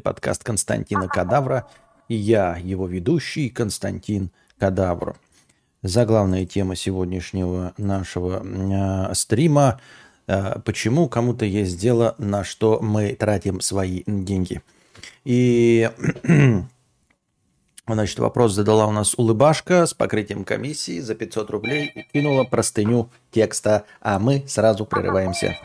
подкаст Константина Кадавра. И я, его ведущий, Константин Кадавр. Заглавная тема сегодняшнего нашего э, стрима э, «Почему кому-то есть дело, на что мы тратим свои деньги?» И Значит, вопрос задала у нас улыбашка с покрытием комиссии за 500 рублей и кинула простыню текста, а мы сразу прерываемся.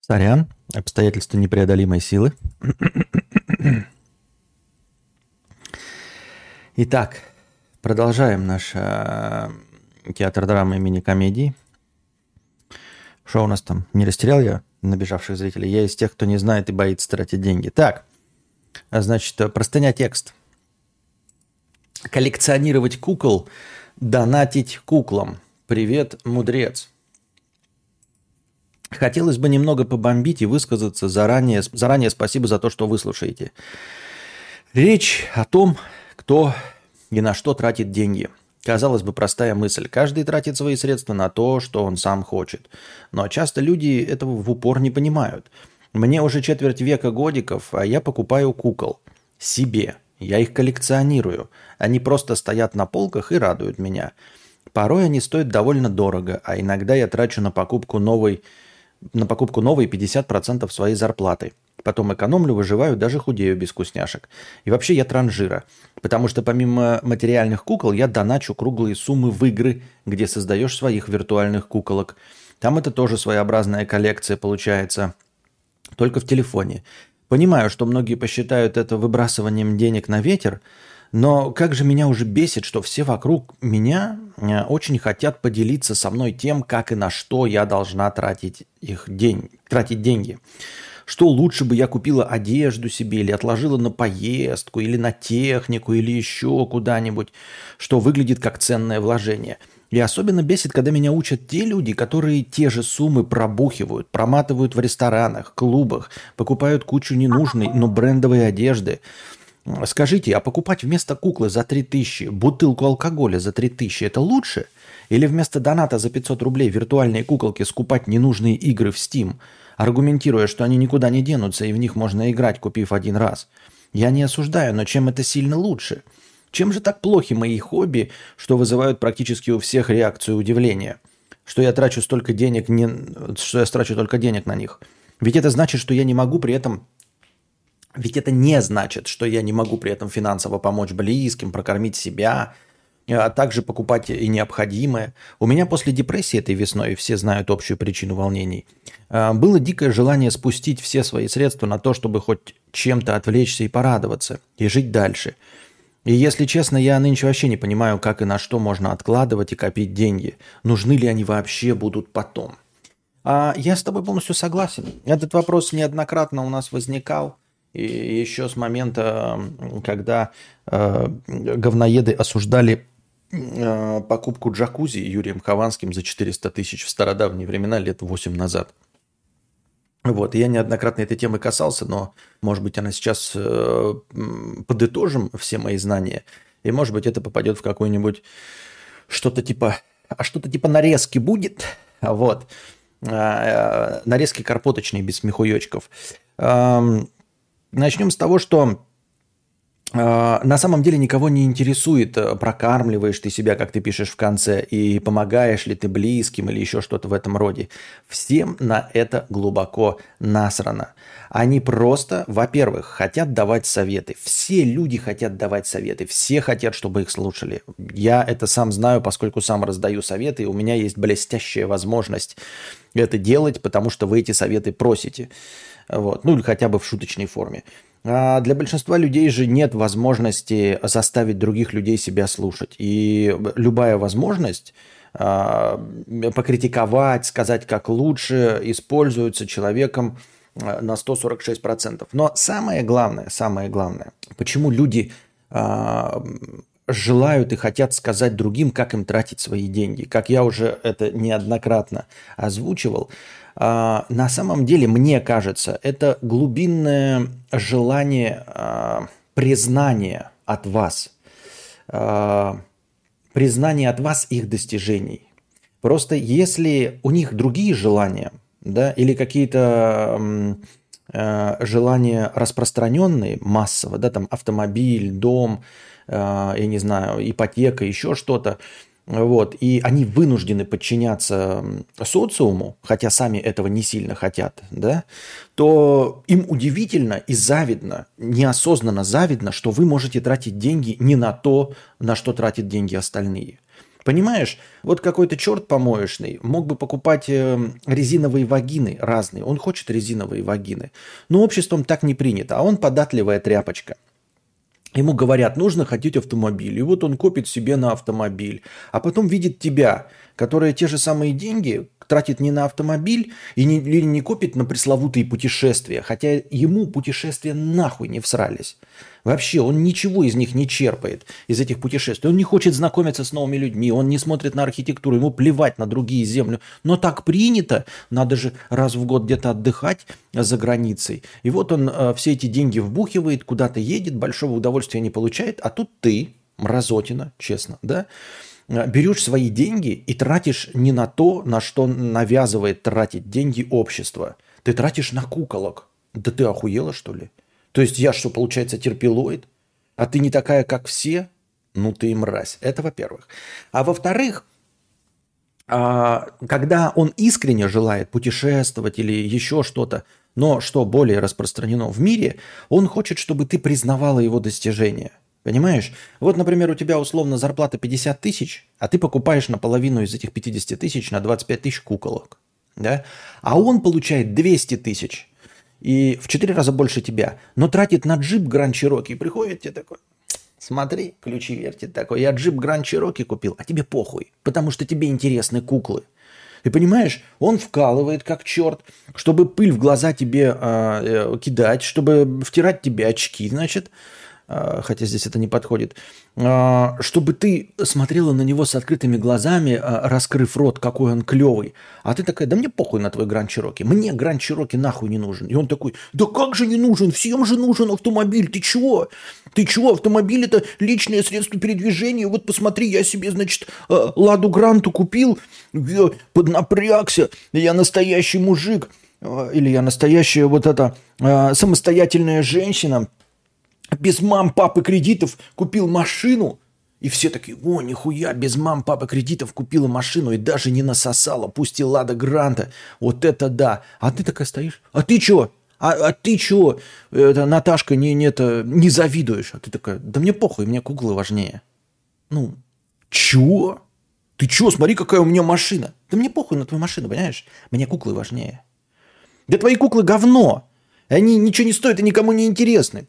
Сорян, обстоятельства непреодолимой силы. Итак, продолжаем наш э, театр драмы и мини-комедии. Что у нас там? Не растерял я набежавших зрителей? Я из тех, кто не знает и боится тратить деньги. Так, значит, простыня текст. Коллекционировать кукол, донатить куклам. Привет, мудрец. Хотелось бы немного побомбить и высказаться заранее. Заранее спасибо за то, что вы слушаете. Речь о том, кто и на что тратит деньги. Казалось бы, простая мысль. Каждый тратит свои средства на то, что он сам хочет. Но часто люди этого в упор не понимают. Мне уже четверть века годиков, а я покупаю кукол. Себе. Я их коллекционирую. Они просто стоят на полках и радуют меня. Порой они стоят довольно дорого, а иногда я трачу на покупку новой на покупку новой 50% своей зарплаты. Потом экономлю, выживаю, даже худею без вкусняшек. И вообще я транжира. Потому что помимо материальных кукол я доначу круглые суммы в игры, где создаешь своих виртуальных куколок. Там это тоже своеобразная коллекция получается. Только в телефоне. Понимаю, что многие посчитают это выбрасыванием денег на ветер, но как же меня уже бесит, что все вокруг меня э, очень хотят поделиться со мной тем, как и на что я должна тратить их день, тратить деньги. Что лучше бы я купила одежду себе или отложила на поездку, или на технику, или еще куда-нибудь, что выглядит как ценное вложение. И особенно бесит, когда меня учат те люди, которые те же суммы пробухивают, проматывают в ресторанах, клубах, покупают кучу ненужной, но брендовой одежды – Скажите, а покупать вместо куклы за 3000 бутылку алкоголя за 3000 это лучше? Или вместо доната за 500 рублей виртуальные куколки скупать ненужные игры в Steam, аргументируя, что они никуда не денутся и в них можно играть, купив один раз? Я не осуждаю, но чем это сильно лучше? Чем же так плохи мои хобби, что вызывают практически у всех реакцию удивления? Что я трачу столько денег, не... что я трачу только денег на них? Ведь это значит, что я не могу при этом ведь это не значит, что я не могу при этом финансово помочь близким, прокормить себя, а также покупать и необходимое. У меня после депрессии этой весной, все знают общую причину волнений, а, было дикое желание спустить все свои средства на то, чтобы хоть чем-то отвлечься и порадоваться, и жить дальше. И если честно, я нынче вообще не понимаю, как и на что можно откладывать и копить деньги. Нужны ли они вообще будут потом. А я с тобой полностью согласен. Этот вопрос неоднократно у нас возникал. И еще с момента, когда э, говноеды осуждали э, покупку джакузи Юрием Хованским за 400 тысяч в стародавние времена, лет 8 назад. Вот, я неоднократно этой темы касался, но, может быть, она сейчас э, подытожим все мои знания, и, может быть, это попадет в какой-нибудь что-то типа, а что-то типа нарезки будет, вот, э, нарезки карпоточные без смехуёчков. Эм, Начнем с того, что на самом деле никого не интересует, э, прокармливаешь ты себя, как ты пишешь в конце, и помогаешь ли ты близким или еще что-то в этом роде. Всем на это глубоко насрано. Они просто, во-первых, хотят давать советы. Все люди хотят давать советы, все хотят, чтобы их слушали. Я это сам знаю, поскольку сам раздаю советы, и у меня есть блестящая возможность это делать, потому что вы эти советы просите. Вот. Ну или хотя бы в шуточной форме. А для большинства людей же нет возможности заставить других людей себя слушать. И любая возможность а, покритиковать, сказать, как лучше, используется человеком э, на 146%. Но самое главное, самое главное, почему люди а, желают и хотят сказать другим, как им тратить свои деньги. Как я уже это неоднократно озвучивал, а, на самом деле, мне кажется, это глубинное желание а, признания от вас, а, признания от вас их достижений. Просто если у них другие желания, да, или какие-то желания распространенные массово, да, там автомобиль, дом, Э, я не знаю, ипотека, еще что-то, вот, и они вынуждены подчиняться социуму, хотя сами этого не сильно хотят, да, то им удивительно и завидно, неосознанно завидно, что вы можете тратить деньги не на то, на что тратят деньги остальные. Понимаешь, вот какой-то черт помоечный мог бы покупать э, резиновые вагины разные. Он хочет резиновые вагины. Но обществом так не принято, а он податливая тряпочка – Ему говорят, нужно хотеть автомобиль. И вот он копит себе на автомобиль. А потом видит тебя, которая те же самые деньги тратит не на автомобиль и не, или не копит на пресловутые путешествия. Хотя ему путешествия нахуй не всрались. Вообще, он ничего из них не черпает, из этих путешествий. Он не хочет знакомиться с новыми людьми, он не смотрит на архитектуру, ему плевать на другие земли. Но так принято, надо же раз в год где-то отдыхать за границей. И вот он э, все эти деньги вбухивает, куда-то едет, большого удовольствия не получает, а тут ты, мразотина, честно, да, э, берешь свои деньги и тратишь не на то, на что навязывает тратить деньги общество. Ты тратишь на куколок. Да ты охуела, что ли? То есть я что, получается, терпилоид? А ты не такая, как все? Ну ты мразь. Это во-первых. А во-вторых, а, когда он искренне желает путешествовать или еще что-то, но что более распространено в мире, он хочет, чтобы ты признавала его достижения. Понимаешь? Вот, например, у тебя условно зарплата 50 тысяч, а ты покупаешь наполовину из этих 50 тысяч на 25 тысяч куколок. Да? А он получает 200 тысяч и в четыре раза больше тебя, но тратит на джип Гранд Чироки. Приходит тебе такой, смотри, ключи вертит такой, я джип Гранд Чироки купил, а тебе похуй, потому что тебе интересны куклы. Ты понимаешь, он вкалывает как черт, чтобы пыль в глаза тебе э, э, кидать, чтобы втирать тебе очки, значит, а, хотя здесь это не подходит, а, чтобы ты смотрела на него с открытыми глазами, а, раскрыв рот, какой он клевый. А ты такая, да мне похуй на твой Гранд Чироки. Мне Гранд Чироки нахуй не нужен. И он такой, да как же не нужен? Всем же нужен автомобиль. Ты чего? Ты чего? Автомобиль это личное средство передвижения. Вот посмотри, я себе, значит, Ладу Гранту купил, я поднапрягся, я настоящий мужик. Или я настоящая вот эта самостоятельная женщина – без мам, папы кредитов купил машину, и все такие, о, нихуя, без мам, папы кредитов купила машину и даже не насосала, пусть и Лада Гранта. Вот это да. А ты такая стоишь, а ты чего? А, а ты чего, это, Наташка, не, не, это, не завидуешь? А ты такая, да мне похуй, мне куклы важнее. Ну, чего? Ты чего, смотри, какая у меня машина. Да мне похуй на твою машину, понимаешь? Мне куклы важнее. Да твои куклы говно. Они ничего не стоят и никому не интересны.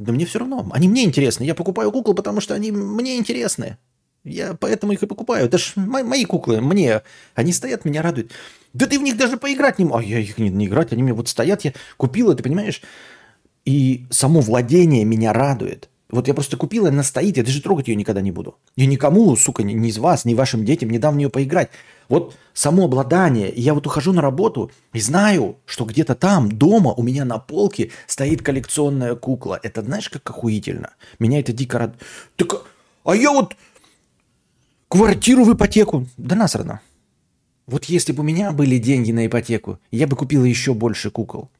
Да мне все равно. Они мне интересны. Я покупаю куклы, потому что они мне интересны. Я поэтому их и покупаю. Это ж мои, мои куклы, мне. Они стоят, меня радуют. Да ты в них даже поиграть не можешь. А я их не, не играть, они мне вот стоят, я купила, ты понимаешь? И само владение меня радует. Вот я просто купила, она стоит, я даже трогать ее никогда не буду. Я никому, сука, ни, ни из вас, ни вашим детям не дам в нее поиграть. Вот само обладание, я вот ухожу на работу и знаю, что где-то там, дома, у меня на полке стоит коллекционная кукла. Это знаешь, как охуительно? Меня это дико рад... Так, а я вот квартиру в ипотеку. Да насрано. Вот если бы у меня были деньги на ипотеку, я бы купила еще больше кукол.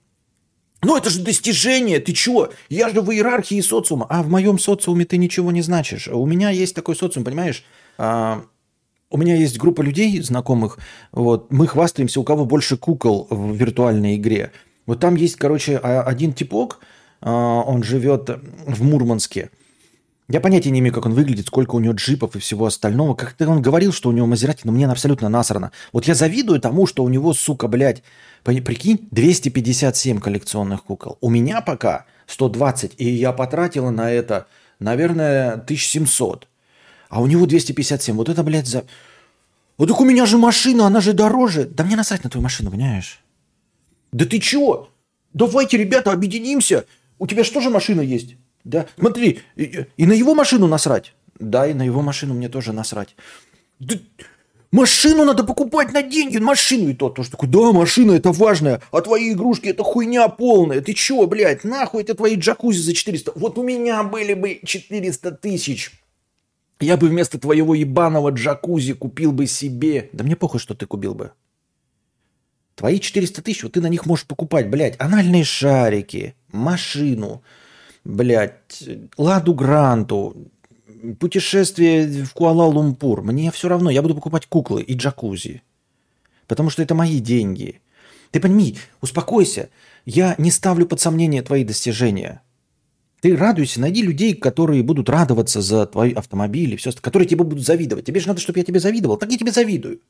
Ну это же достижение, ты чего? Я же в иерархии социума. А в моем социуме ты ничего не значишь. У меня есть такой социум, понимаешь? А, у меня есть группа людей знакомых. Вот, мы хвастаемся, у кого больше кукол в виртуальной игре. Вот там есть, короче, а, один типок, а, он живет в Мурманске. Я понятия не имею, как он выглядит, сколько у него джипов и всего остального. Как-то он говорил, что у него Мазерати, но мне абсолютно насрано. Вот я завидую тому, что у него, сука, блядь, прикинь, 257 коллекционных кукол. У меня пока 120, и я потратила на это, наверное, 1700. А у него 257. Вот это, блядь, за... Вот так у меня же машина, она же дороже. Да мне насрать на твою машину, понимаешь? Да ты чего? Давайте, ребята, объединимся. У тебя что же машина есть? Да, смотри, и, и на его машину насрать. Да, и на его машину мне тоже насрать. Да, машину надо покупать на деньги, машину. И тот тоже такой, да, машина это важная, а твои игрушки это хуйня полная. Ты чё, блядь, нахуй это твои джакузи за 400? Вот у меня были бы 400 тысяч. Я бы вместо твоего ебаного джакузи купил бы себе... Да мне похуй, что ты купил бы. Твои 400 тысяч, вот ты на них можешь покупать, блядь, анальные шарики, машину, блядь, Ладу Гранту, путешествие в Куала-Лумпур. Мне все равно, я буду покупать куклы и джакузи. Потому что это мои деньги. Ты пойми, успокойся. Я не ставлю под сомнение твои достижения. Ты радуйся, найди людей, которые будут радоваться за твой автомобиль и все, которые тебе будут завидовать. Тебе же надо, чтобы я тебе завидовал. Так я тебе завидую.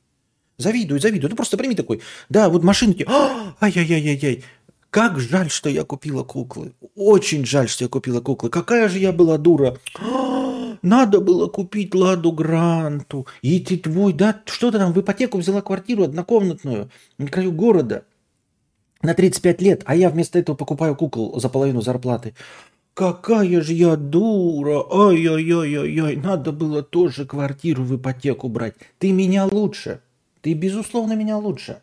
Завидую, завидую. Ну просто прими такой, да, вот машинки, «А, ай-яй-яй-яй-яй. Как жаль, что я купила куклы. Очень жаль, что я купила куклы. Какая же я была дура. «А, надо было купить Ладу Гранту. И ты твой, да, что ты там в ипотеку взяла квартиру однокомнатную на краю города на 35 лет, а я вместо этого покупаю кукол за половину зарплаты. Какая же я дура! Ай-яй-яй-яй-яй! Надо было тоже квартиру в ипотеку брать. Ты меня лучше. Ты, безусловно, меня лучше.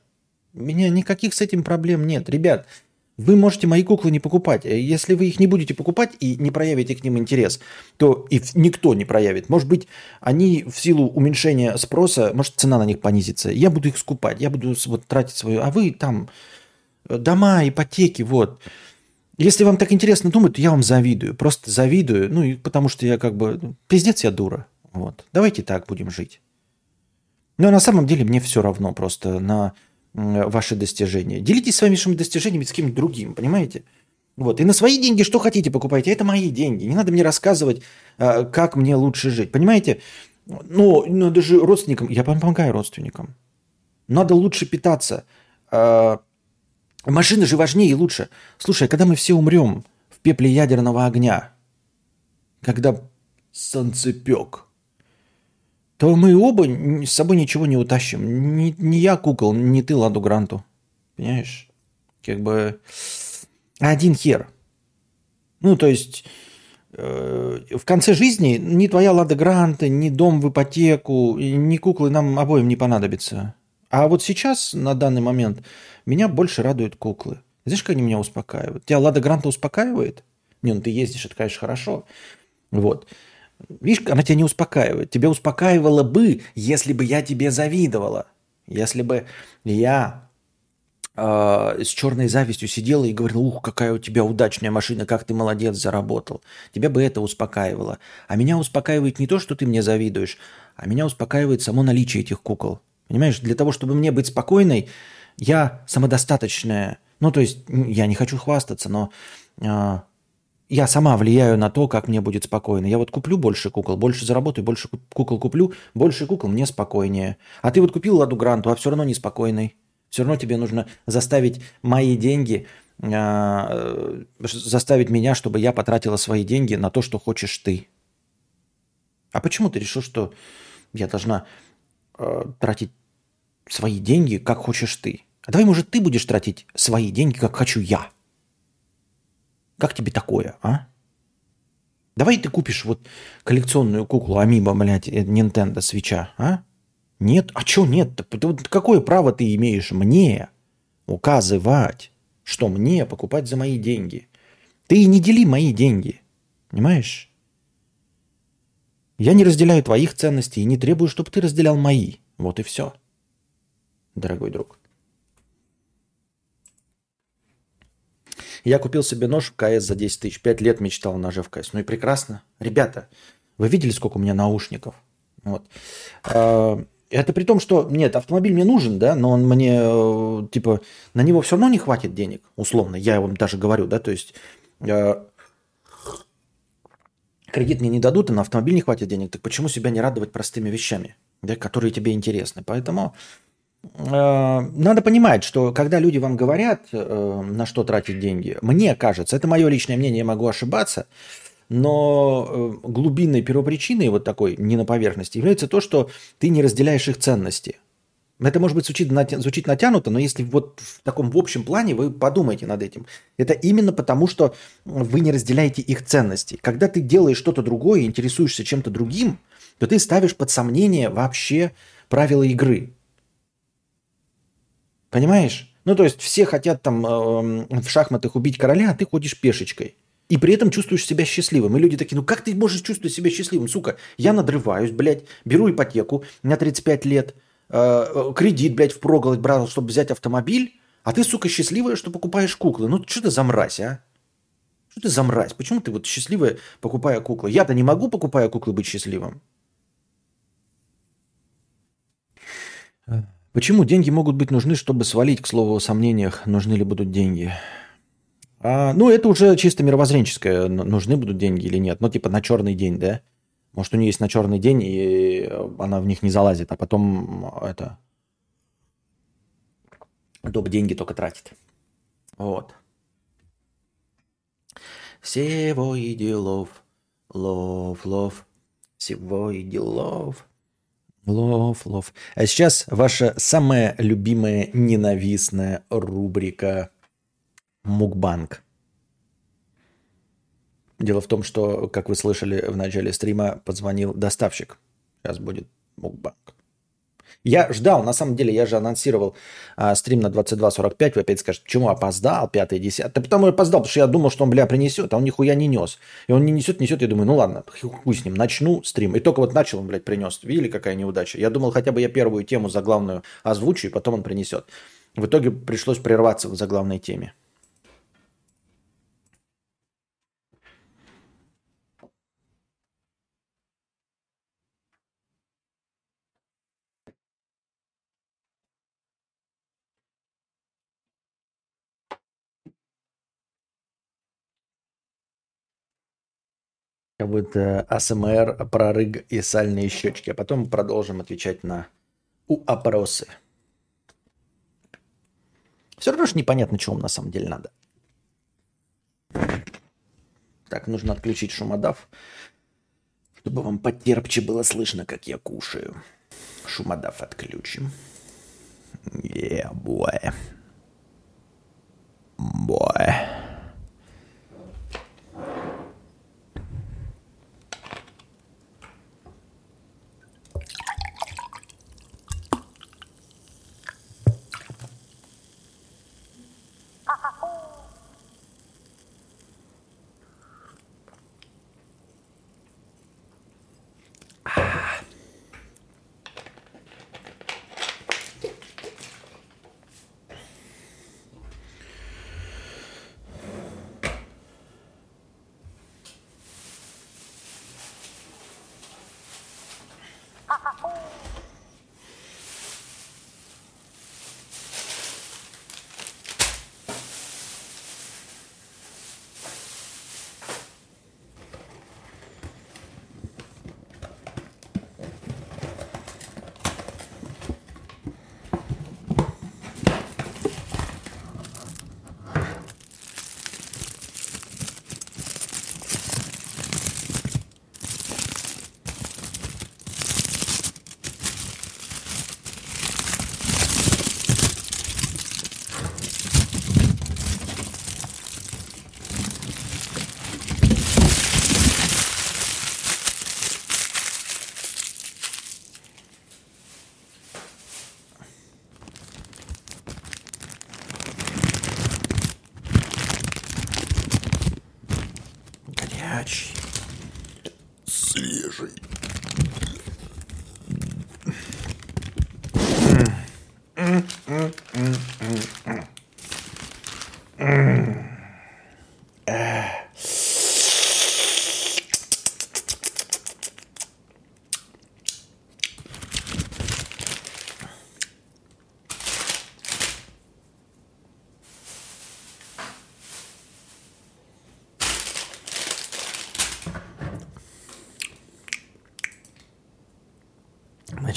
У меня никаких с этим проблем нет. Ребят, вы можете мои куклы не покупать. Если вы их не будете покупать и не проявите к ним интерес, то и никто не проявит. Может быть, они в силу уменьшения спроса, может, цена на них понизится. Я буду их скупать, я буду вот тратить свою... А вы там э, дома, ипотеки, вот. Если вам так интересно думать, то я вам завидую. Просто завидую. Ну, и потому что я как бы... Ну, пиздец, я дура. Вот. Давайте так будем жить. Но на самом деле мне все равно просто на ваши достижения. Делитесь своими достижениями с кем-то другим, понимаете? Вот. И на свои деньги что хотите покупайте. Это мои деньги. Не надо мне рассказывать, а, как мне лучше жить. Понимаете? Ну, надо же родственникам... Я помогаю родственникам. Надо лучше питаться. А, Машины же важнее и лучше. Слушай, а когда мы все умрем в пепле ядерного огня, когда солнцепек, то мы оба с собой ничего не утащим. Не, не я кукол, не ты Ладу Гранту. Понимаешь? Как бы один хер. Ну, то есть э, в конце жизни ни твоя Лада Гранта, ни дом в ипотеку, ни куклы нам обоим не понадобятся. А вот сейчас, на данный момент, меня больше радуют куклы. Знаешь, как они меня успокаивают? Тебя Лада Гранта успокаивает? Не, ну ты ездишь, это, конечно, хорошо. Вот. Видишь, она тебя не успокаивает. Тебя успокаивала бы, если бы я тебе завидовала. Если бы я э, с черной завистью сидела и говорила, ух, какая у тебя удачная машина, как ты молодец, заработал. Тебя бы это успокаивало. А меня успокаивает не то, что ты мне завидуешь, а меня успокаивает само наличие этих кукол. Понимаешь, для того, чтобы мне быть спокойной, я самодостаточная. Ну, то есть, я не хочу хвастаться, но э, я сама влияю на то, как мне будет спокойно. Я вот куплю больше кукол, больше заработаю, больше кукол куплю, больше кукол мне спокойнее. А ты вот купил Ладу Гранту, а все равно неспокойный. Все равно тебе нужно заставить мои деньги, э, заставить меня, чтобы я потратила свои деньги на то, что хочешь ты. А почему ты решил, что я должна э, тратить свои деньги, как хочешь ты? А давай, может, ты будешь тратить свои деньги, как хочу я. Как тебе такое, а? Давай ты купишь вот коллекционную куклу Амиба, блядь, э, Nintendo свеча, а? Нет? А чё нет-то? Какое право ты имеешь мне указывать, что мне покупать за мои деньги? Ты не дели мои деньги, понимаешь? Я не разделяю твоих ценностей и не требую, чтобы ты разделял мои. Вот и все, дорогой друг. Я купил себе нож в КС за 10 тысяч. Пять лет мечтал о ноже в КС. Ну и прекрасно. Ребята, вы видели, сколько у меня наушников? Вот. А, это при том, что нет, автомобиль мне нужен, да, но он мне, э, типа, на него все равно не хватит денег, условно. Я вам даже говорю, да, то есть э, кредит мне не дадут, а на автомобиль не хватит денег. Так почему себя не радовать простыми вещами, да, которые тебе интересны? Поэтому надо понимать, что когда люди вам говорят, э, на что тратить деньги, мне кажется, это мое личное мнение, я могу ошибаться, но э, глубинной первопричиной вот такой, не на поверхности, является то, что ты не разделяешь их ценности. Это, может быть, звучит, натя... звучит натянуто, но если вот в таком в общем плане вы подумайте над этим. Это именно потому, что вы не разделяете их ценности. Когда ты делаешь что-то другое, интересуешься чем-то другим, то ты ставишь под сомнение вообще правила игры. Понимаешь? Ну, то есть все хотят там э, в шахматах убить короля, а ты ходишь пешечкой. И при этом чувствуешь себя счастливым. И люди такие, ну как ты можешь чувствовать себя счастливым, сука? Я надрываюсь, блядь, беру ипотеку, меня 35 лет, э, кредит, блядь, впроголодь брал, чтобы взять автомобиль, а ты, сука, счастливая, что покупаешь куклы. Ну что ты за мразь, а? Что ты за мразь? Почему ты вот счастливая, покупая куклы? Я-то не могу, покупая куклы, быть счастливым. Почему деньги могут быть нужны, чтобы свалить, к слову, о сомнениях, нужны ли будут деньги? А, ну, это уже чисто мировоззренческое, нужны будут деньги или нет. Ну, типа на черный день, да? Может, у нее есть на черный день, и она в них не залазит, а потом это... Доп. деньги только тратит. Вот. Всего и делов, лов, лов, всего и делов. Лов, лов. А сейчас ваша самая любимая ненавистная рубрика Мукбанк. Дело в том, что, как вы слышали в начале стрима, позвонил доставщик. Сейчас будет Мукбанк. Я ждал, на самом деле, я же анонсировал а, стрим на 22.45. Вы опять скажете, почему опоздал, 5 10 Да потому я опоздал, потому что я думал, что он, бля, принесет, а он нихуя не нес. И он не несет, несет, я думаю, ну ладно, хуй с ним, начну стрим. И только вот начал он, блядь, принес. Видели, какая неудача? Я думал, хотя бы я первую тему заглавную озвучу, и потом он принесет. В итоге пришлось прерваться в заглавной теме. Как будто АСМР, прорыг и сальные щечки. А потом продолжим отвечать на опросы. Все равно же непонятно, чего вам на самом деле надо. Так, нужно отключить шумодав, чтобы вам потерпче было слышно, как я кушаю. Шумодав отключим. Yeah, boy. Boy.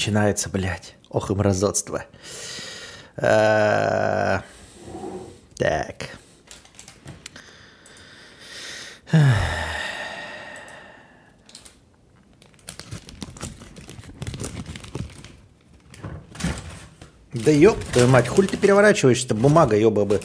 Начинается, блядь. Ох и мразотство. А, так. Да ёб твою мать, хуль ты переворачиваешься-то, бумага ёба бы.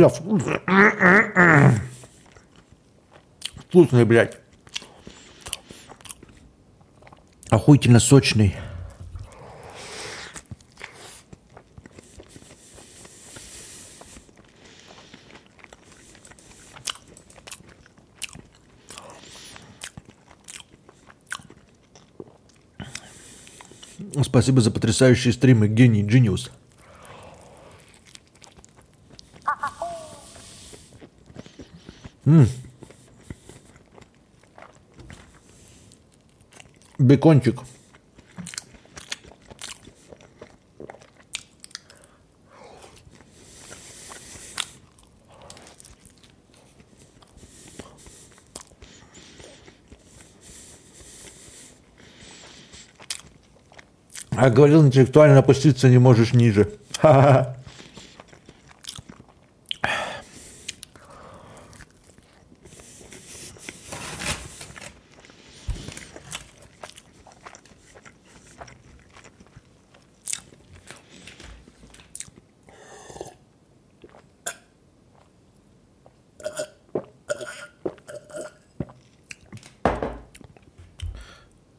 Бля, вкусный, блядь. Охуительно сочный. Спасибо за потрясающие стримы, гений, Genius. М. Бекончик. А говорил, интеллектуально опуститься не можешь ниже. Ха-ха-ха.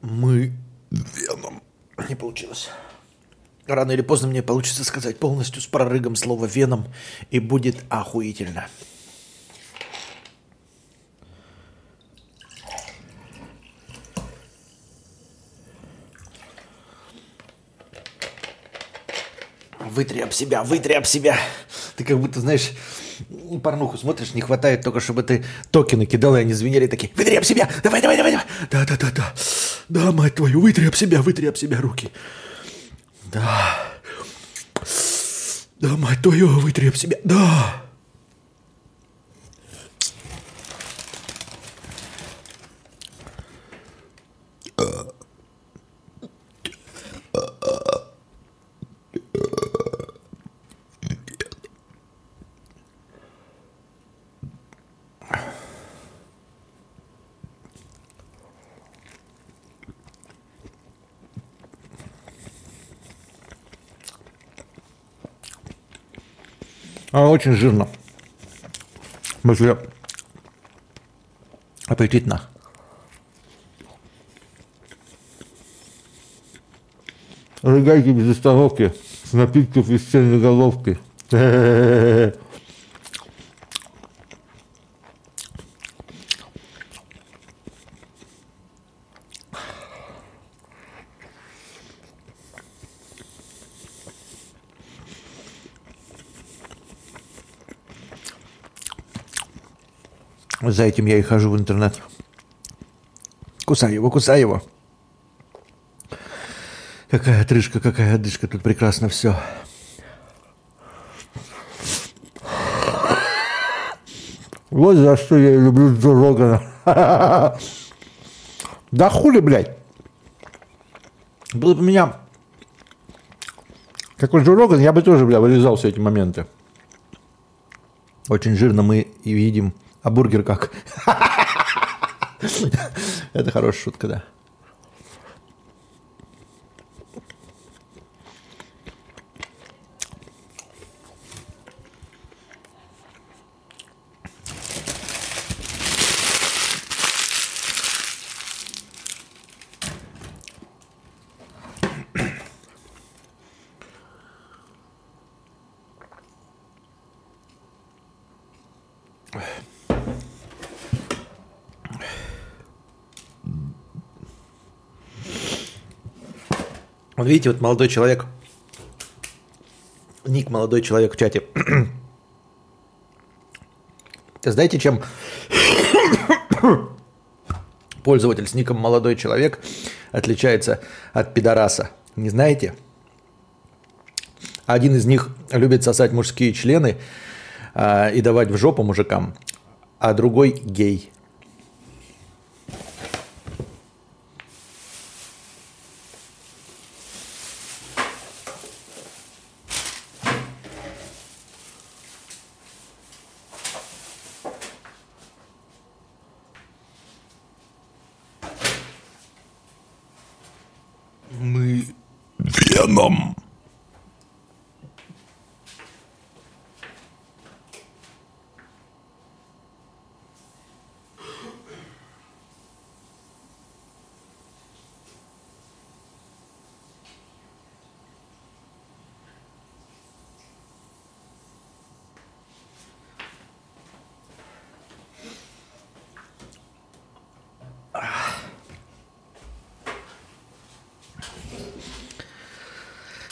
Мы веном. Не получилось. Рано или поздно мне получится сказать полностью с прорыгом слово веном, и будет охуительно. Вытри об себя, вытри об себя. Ты как будто, знаешь, порнуху смотришь, не хватает только, чтобы ты токены кидал, и они звенели такие. Вытри об себя, давай, давай, давай, давай. Да, да, да, да. Да, мать твою, вытри об себя, вытри об себя руки. Да. Да, мать твою, вытри об себя. Да. А очень жирно. В смысле, аппетитно. Рыгайте без остановки с напитков из головки. За этим я и хожу в интернет. Кусай его, кусай его. Какая отрыжка, какая одышка, тут прекрасно все. Вот за что я люблю Джо Рогана. Да хули, блядь. Было бы меня какой Джо Роган, я бы тоже, бля, вырезал все эти моменты. Очень жирно мы и видим. А бургер как? Это хорошая шутка, да. Видите, вот молодой человек, ник молодой человек в чате. Знаете, чем пользователь с ником молодой человек отличается от пидораса? Не знаете? Один из них любит сосать мужские члены а, и давать в жопу мужикам, а другой гей. Веном.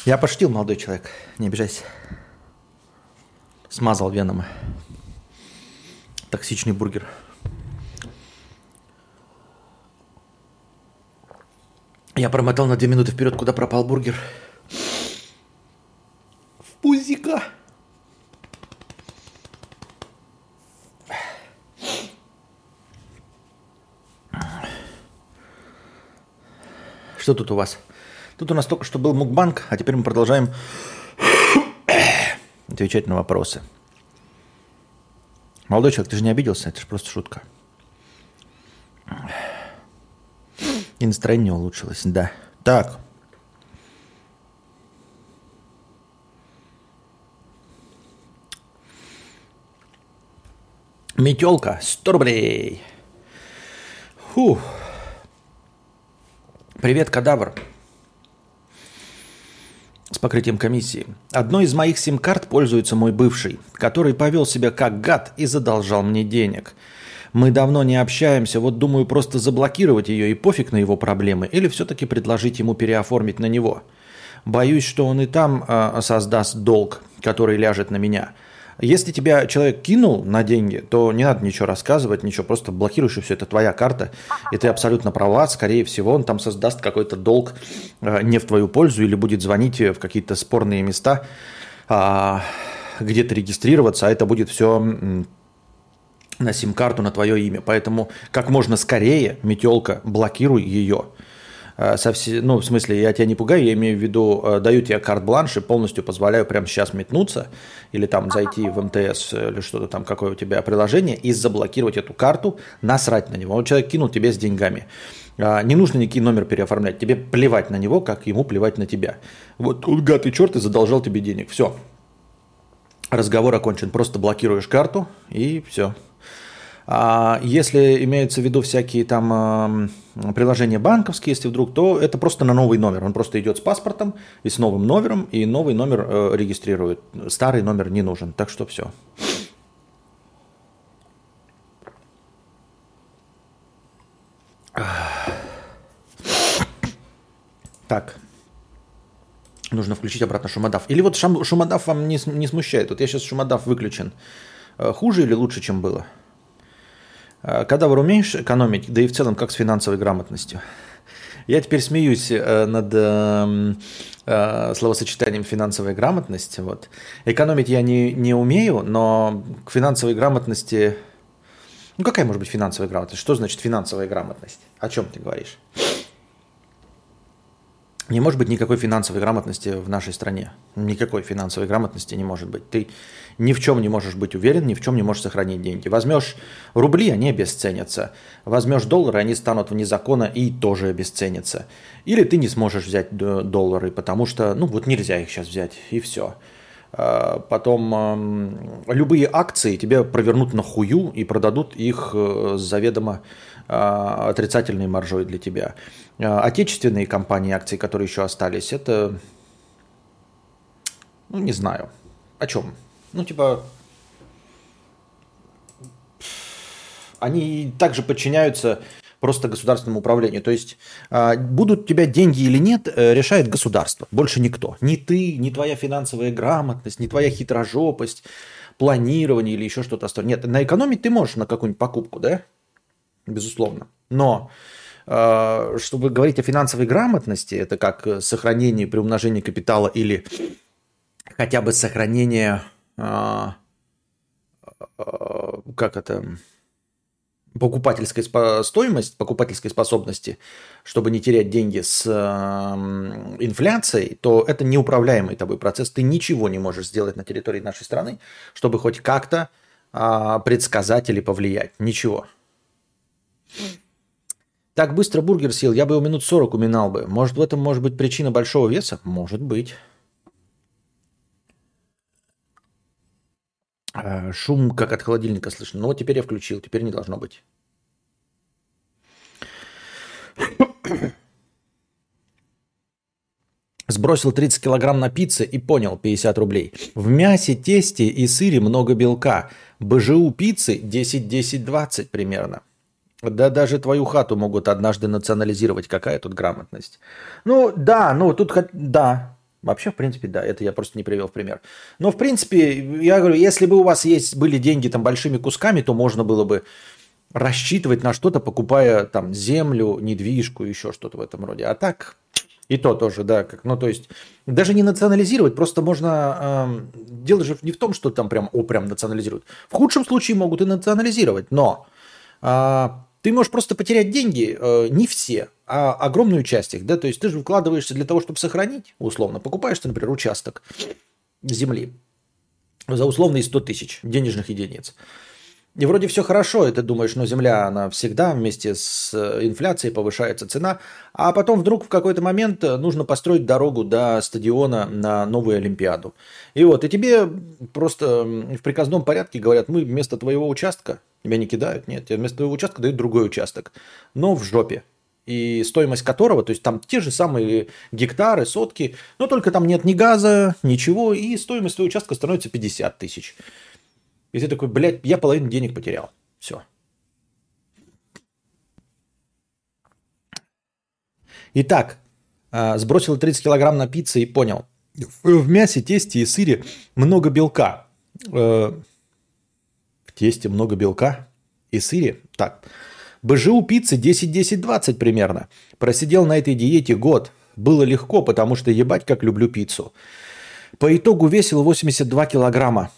Я пошутил, молодой человек, не обижайся. Смазал веном. Токсичный бургер. Я промотал на две минуты вперед, куда пропал бургер. В пузика. Что тут у вас? Тут у нас только что был мукбанк, а теперь мы продолжаем отвечать на вопросы. Молодой человек, ты же не обиделся, это же просто шутка. И настроение улучшилось, да. Так. Метелка, 100 рублей. Фух. Привет, кадавр с покрытием комиссии. Одной из моих сим-карт пользуется мой бывший, который повел себя как гад и задолжал мне денег. Мы давно не общаемся, вот думаю просто заблокировать ее и пофиг на его проблемы, или все-таки предложить ему переоформить на него. Боюсь, что он и там э, создаст долг, который ляжет на меня – если тебя человек кинул на деньги, то не надо ничего рассказывать, ничего, просто блокируешь и все, это твоя карта, и ты абсолютно права, скорее всего, он там создаст какой-то долг э, не в твою пользу или будет звонить в какие-то спорные места, а, где-то регистрироваться, а это будет все на сим-карту на твое имя. Поэтому как можно скорее, метелка, блокируй ее. Э, со все, ну, в смысле, я тебя не пугаю, я имею в виду, э, даю тебе карт-бланш и полностью позволяю прямо сейчас метнуться или там зайти в МТС или что-то там, какое у тебя приложение, и заблокировать эту карту, насрать на него. Вот человек кинул тебе с деньгами. Не нужно никакой номер переоформлять. Тебе плевать на него, как ему плевать на тебя. Вот тут гад и черт и задолжал тебе денег. Все. Разговор окончен. Просто блокируешь карту и все. А если имеются в виду всякие там приложения банковские, если вдруг, то это просто на новый номер. Он просто идет с паспортом и с новым номером, и новый номер э, регистрирует. Старый номер не нужен. Так что все. Так. Нужно включить обратно шумодав. Или вот шумодав вам не, не смущает? Вот я сейчас шумодав выключен. Э, хуже или лучше, чем было? Э, когда вы умеешь экономить, да и в целом как с финансовой грамотностью. Я теперь смеюсь э, над э, э, словосочетанием финансовая грамотность. Вот. Экономить я не, не умею, но к финансовой грамотности... Ну какая может быть финансовая грамотность? Что значит финансовая грамотность? О чем ты говоришь? Не может быть никакой финансовой грамотности в нашей стране. Никакой финансовой грамотности не может быть. Ты ни в чем не можешь быть уверен, ни в чем не можешь сохранить деньги. Возьмешь рубли, они обесценятся. Возьмешь доллары, они станут вне закона и тоже обесценятся. Или ты не сможешь взять доллары, потому что, ну вот нельзя их сейчас взять, и все. А, потом любые акции тебе провернут на хую и продадут их э, заведомо отрицательной маржой для тебя. А, отечественные компании акции, которые еще остались, это, ну не знаю, о чем. Ну типа, они также подчиняются просто государственному управлению. То есть а, будут у тебя деньги или нет, э, решает государство, больше никто. Ни ты, ни твоя финансовая грамотность, ни твоя хитрожопость, планирование или еще что-то остальное. Нет, на экономить ты можешь на какую-нибудь покупку, да? Безусловно. Но а, чтобы говорить о финансовой грамотности, это как сохранение при умножении капитала или хотя бы сохранение, а, как это, покупательской стоимость, покупательской способности, чтобы не терять деньги с инфляцией, то это неуправляемый тобой процесс. Ты ничего не можешь сделать на территории нашей страны, чтобы хоть как-то а, предсказать или повлиять. Ничего. Так быстро бургер съел, я бы его минут 40 уминал бы. Может, в этом может быть причина большого веса? Может быть. А, шум, как от холодильника слышно. Ну вот теперь я включил, теперь не должно быть. Сбросил 30 килограмм на пицце и понял 50 рублей. В мясе, тесте и сыре много белка. БЖУ пиццы 10-10-20 примерно. Да даже твою хату могут однажды национализировать. Какая тут грамотность? Ну да, ну тут да, Вообще, в принципе, да, это я просто не привел в пример. Но, в принципе, я говорю, если бы у вас есть, были деньги там большими кусками, то можно было бы рассчитывать на что-то, покупая там землю, недвижку, еще что-то в этом роде. А так, и то тоже, да, как, ну то есть даже не национализировать, просто можно, э, дело же не в том, что там прям, о, прям национализируют. В худшем случае могут и национализировать, но э, ты можешь просто потерять деньги, э, не все, а огромную часть их, да, то есть ты же вкладываешься для того, чтобы сохранить, условно, покупаешь ты, например, участок земли за условные 100 тысяч денежных единиц. И вроде все хорошо, и ты думаешь, ну земля, она всегда вместе с э, инфляцией повышается цена, а потом вдруг в какой-то момент э, нужно построить дорогу до стадиона на новую Олимпиаду. И вот, и тебе просто в приказном порядке говорят, мы вместо твоего участка, тебя не кидают, нет, тебе вместо твоего участка дают другой участок, но в жопе. И стоимость которого, то есть там те же самые гектары, сотки, но только там нет ни газа, ничего, и стоимость твоего участка становится 50 тысяч. И ты такой, блядь, я половину денег потерял. Все. Итак, а, сбросил 30 килограмм на пицце и понял. В мясе, тесте и сыре много белка. Э, в тесте много белка и сыре. Так. БЖУ пиццы 10-10-20 примерно. Просидел на этой диете год. Было легко, потому что ебать как люблю пиццу. По итогу весил 82 килограмма.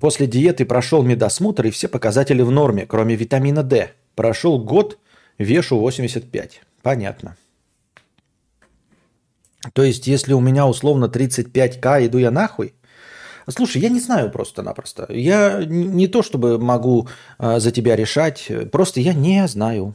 После диеты прошел медосмотр, и все показатели в норме, кроме витамина D. Прошел год, вешу 85. Понятно. То есть, если у меня условно 35к, иду я нахуй? Слушай, я не знаю просто-напросто. Я не то чтобы могу э, за тебя решать, просто я не знаю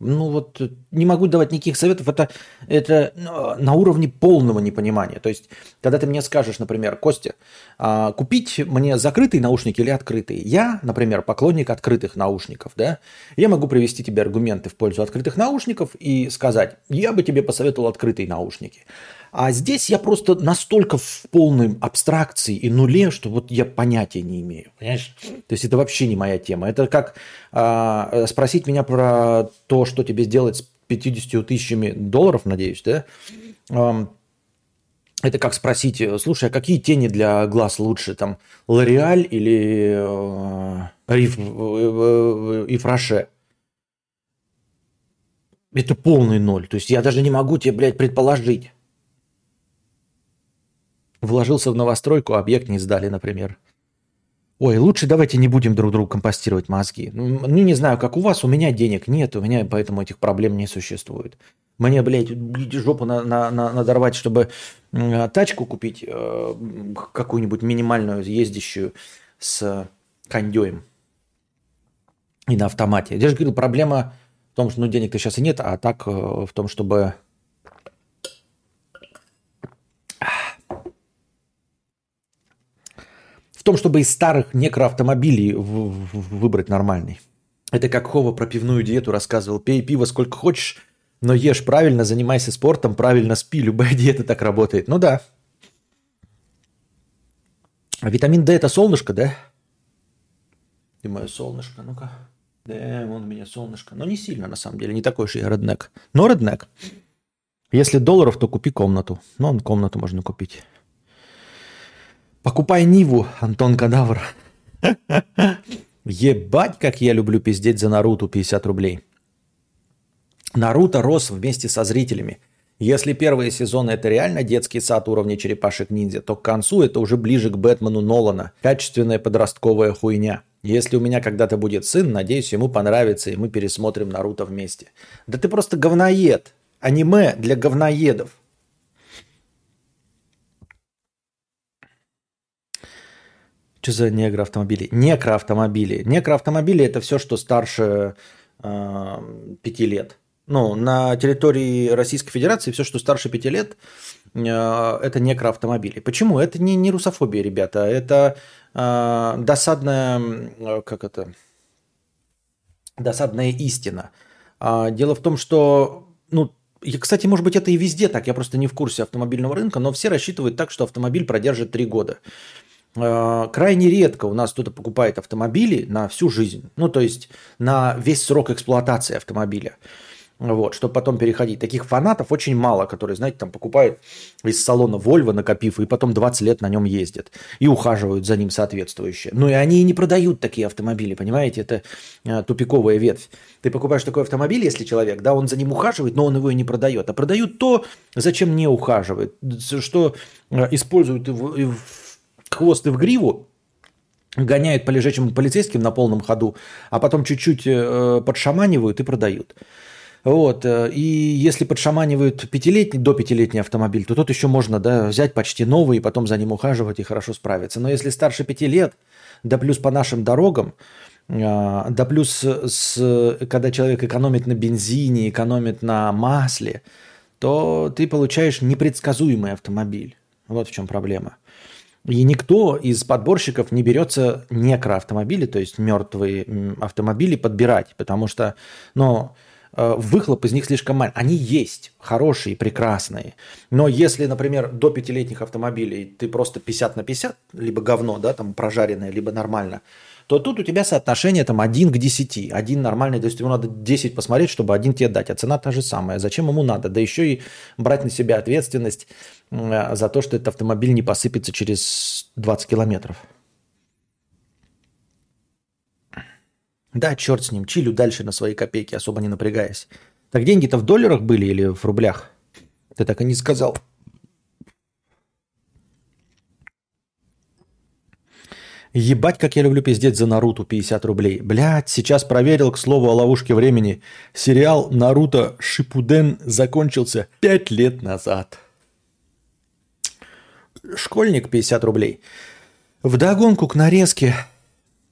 ну вот не могу давать никаких советов, это, это ну, на уровне полного непонимания. То есть, когда ты мне скажешь, например, Костя, а, купить мне закрытые наушники или открытые, я, например, поклонник открытых наушников, да, я могу привести тебе аргументы в пользу открытых наушников и сказать, я бы тебе посоветовал открытые наушники. А здесь я просто настолько в полной абстракции и нуле, что вот я понятия не имею. Понимаешь? То есть это вообще не моя тема. Это как а, спросить меня про то, что тебе сделать с 50 тысячами долларов, надеюсь, да? А, это как спросить, слушай, а какие тени для глаз лучше, там, Лореаль или э, Риф, э, э, Ифраше? Это полный ноль. То есть я даже не могу тебе, блядь, предположить. Вложился в новостройку, а объект не сдали, например. Ой, лучше давайте не будем друг другу компостировать мозги. Ну, не знаю, как у вас, у меня денег нет, у меня поэтому этих проблем не существует. Мне, блядь, жопу на, на, на, надорвать, чтобы э, тачку купить, э, какую-нибудь минимальную, ездящую с кондеем и на автомате. Я же говорил, проблема в том, что ну, денег-то сейчас и нет, а так э, в том, чтобы в том, чтобы из старых некроавтомобилей выбрать нормальный. Это как Хова про пивную диету рассказывал. Пей пиво сколько хочешь, но ешь правильно, занимайся спортом, правильно спи. Любая диета так работает. Ну да. А витамин D это солнышко, да? Ты мое солнышко, ну-ка. Да, вон у меня солнышко. Но не сильно, на самом деле. Не такой же я реднек. Но реднек. Если долларов, то купи комнату. Ну, комнату можно купить. Покупай Ниву, Антон Кадавр. Ебать, как я люблю пиздеть за Наруто 50 рублей. Наруто рос вместе со зрителями. Если первые сезоны это реально детский сад уровня черепашек-ниндзя, то к концу это уже ближе к Бэтмену Нолана. Качественная подростковая хуйня. Если у меня когда-то будет сын, надеюсь, ему понравится, и мы пересмотрим Наруто вместе. Да ты просто говноед. Аниме для говноедов. Что за негроавтомобили? Некроавтомобили. Некроавтомобили – это все, что старше э, пяти лет. Ну, на территории Российской Федерации все, что старше пяти лет, э, это некроавтомобили. Почему? Это не, не русофобия, ребята. Это э, досадная, э, как это, досадная истина. А, дело в том, что, ну, и, кстати, может быть, это и везде так, я просто не в курсе автомобильного рынка, но все рассчитывают так, что автомобиль продержит три года. А, крайне редко у нас кто-то покупает автомобили на всю жизнь, ну, то есть на весь срок эксплуатации автомобиля. Вот, чтобы потом переходить. Таких фанатов очень мало, которые, знаете, там покупают из салона Volvo, накопив, и потом 20 лет на нем ездят. И ухаживают за ним соответствующе. Ну и они и не продают такие автомобили, понимаете? Это э, тупиковая ветвь. Ты покупаешь такой автомобиль, если человек, да, он за ним ухаживает, но он его и не продает. А продают то, зачем не ухаживает. Что э, используют в, в хвост и в гриву, гоняют по лежачим полицейским на полном ходу, а потом чуть-чуть э, подшаманивают и продают. Вот. Э, и если подшаманивают пятилетний, до пятилетний автомобиль, то тот еще можно да, взять почти новый и потом за ним ухаживать и хорошо справиться. Но если старше пяти лет, да плюс по нашим дорогам, э, да плюс с, когда человек экономит на бензине, экономит на масле, то ты получаешь непредсказуемый автомобиль. Вот в чем проблема. И никто из подборщиков не берется некроавтомобили, то есть мертвые автомобили подбирать, потому что, ну, выхлоп из них слишком маленький. Они есть, хорошие, прекрасные. Но если, например, до пятилетних автомобилей ты просто 50 на 50, либо говно, да, там прожаренное, либо нормально, то тут у тебя соотношение там 1 к 10. Один нормальный, то есть ему надо 10 посмотреть, чтобы один тебе дать, а цена та же самая. Зачем ему надо? Да еще и брать на себя ответственность э, за то, что этот автомобиль не посыпется через 20 километров. Да, черт с ним, чилю дальше на свои копейки, особо не напрягаясь. Так деньги-то в долларах были или в рублях? Ты так и не сказал. Ебать, как я люблю пиздеть за Наруто 50 рублей. Блять, сейчас проверил, к слову, о ловушке времени. Сериал Наруто Шипуден закончился 5 лет назад. Школьник 50 рублей. Вдогонку к нарезке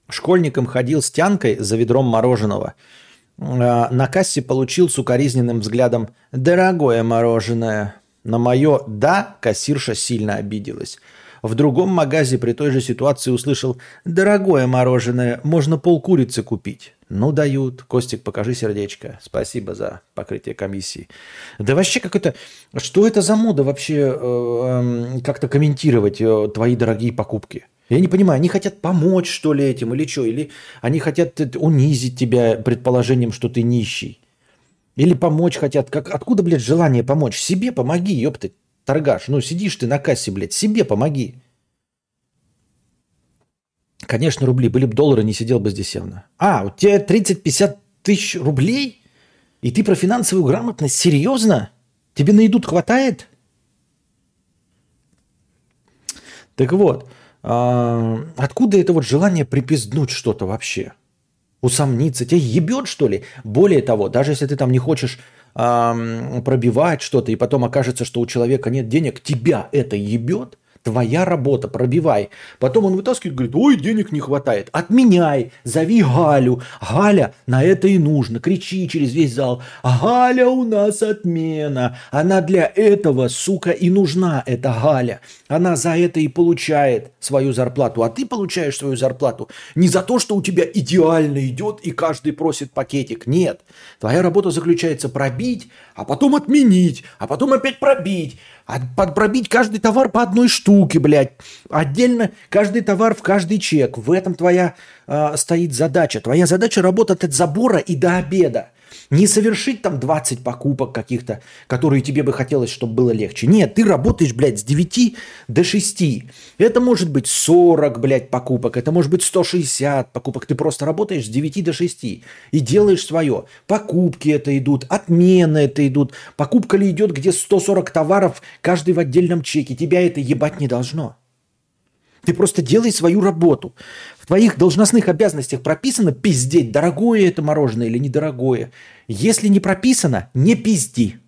Школьником ходил с тянкой за ведром мороженого. А, на кассе получил с укоризненным взглядом «Дорогое мороженое». На мое «да» кассирша сильно обиделась. В другом магазе при той же ситуации услышал «Дорогое мороженое, можно полкурицы купить». Ну, дают. Костик, покажи сердечко. Спасибо за покрытие комиссии. Да вообще какой-то... Что это за мода вообще э, э, как-то комментировать э, твои дорогие покупки? Я не понимаю, они хотят помочь, что ли, этим или что? Или они хотят унизить тебя предположением, что ты нищий? Или помочь хотят? Как, откуда, блядь, желание помочь? Себе помоги, ёпты, торгаш. Ну, сидишь ты на кассе, блядь, себе помоги. Конечно, рубли. Были бы доллары, не сидел бы здесь явно. А, у тебя 30-50 тысяч рублей? И ты про финансовую грамотность? Серьезно? Тебе на еду хватает? Так вот, а, откуда это вот желание припизднуть что-то вообще? Усомниться? Тебя ебет, что ли? Более того, даже если ты там не хочешь пробивать что-то, и потом окажется, что у человека нет денег, тебя это ебет? Твоя работа, пробивай. Потом он вытаскивает, говорит, ой, денег не хватает. Отменяй, зови Галю. Галя, на это и нужно. Кричи через весь зал. Галя у нас отмена. Она для этого, сука, и нужна, эта Галя. Она за это и получает свою зарплату. А ты получаешь свою зарплату не за то, что у тебя идеально идет и каждый просит пакетик. Нет. Твоя работа заключается пробить, а потом отменить, а потом опять пробить. А пробить каждый товар по одной штуке штуки, блядь. Отдельно каждый товар в каждый чек. В этом твоя э, стоит задача. Твоя задача работать от забора и до обеда. Не совершить там 20 покупок каких-то, которые тебе бы хотелось, чтобы было легче. Нет, ты работаешь, блядь, с 9 до 6. Это может быть 40, блядь, покупок, это может быть 160 покупок. Ты просто работаешь с 9 до 6 и делаешь свое. Покупки это идут, отмены это идут. Покупка ли идет, где 140 товаров, каждый в отдельном чеке. Тебя это ебать не должно. Ты просто делай свою работу. Твоих должностных обязанностях прописано пиздеть, дорогое это мороженое или недорогое. Если не прописано, не пизди.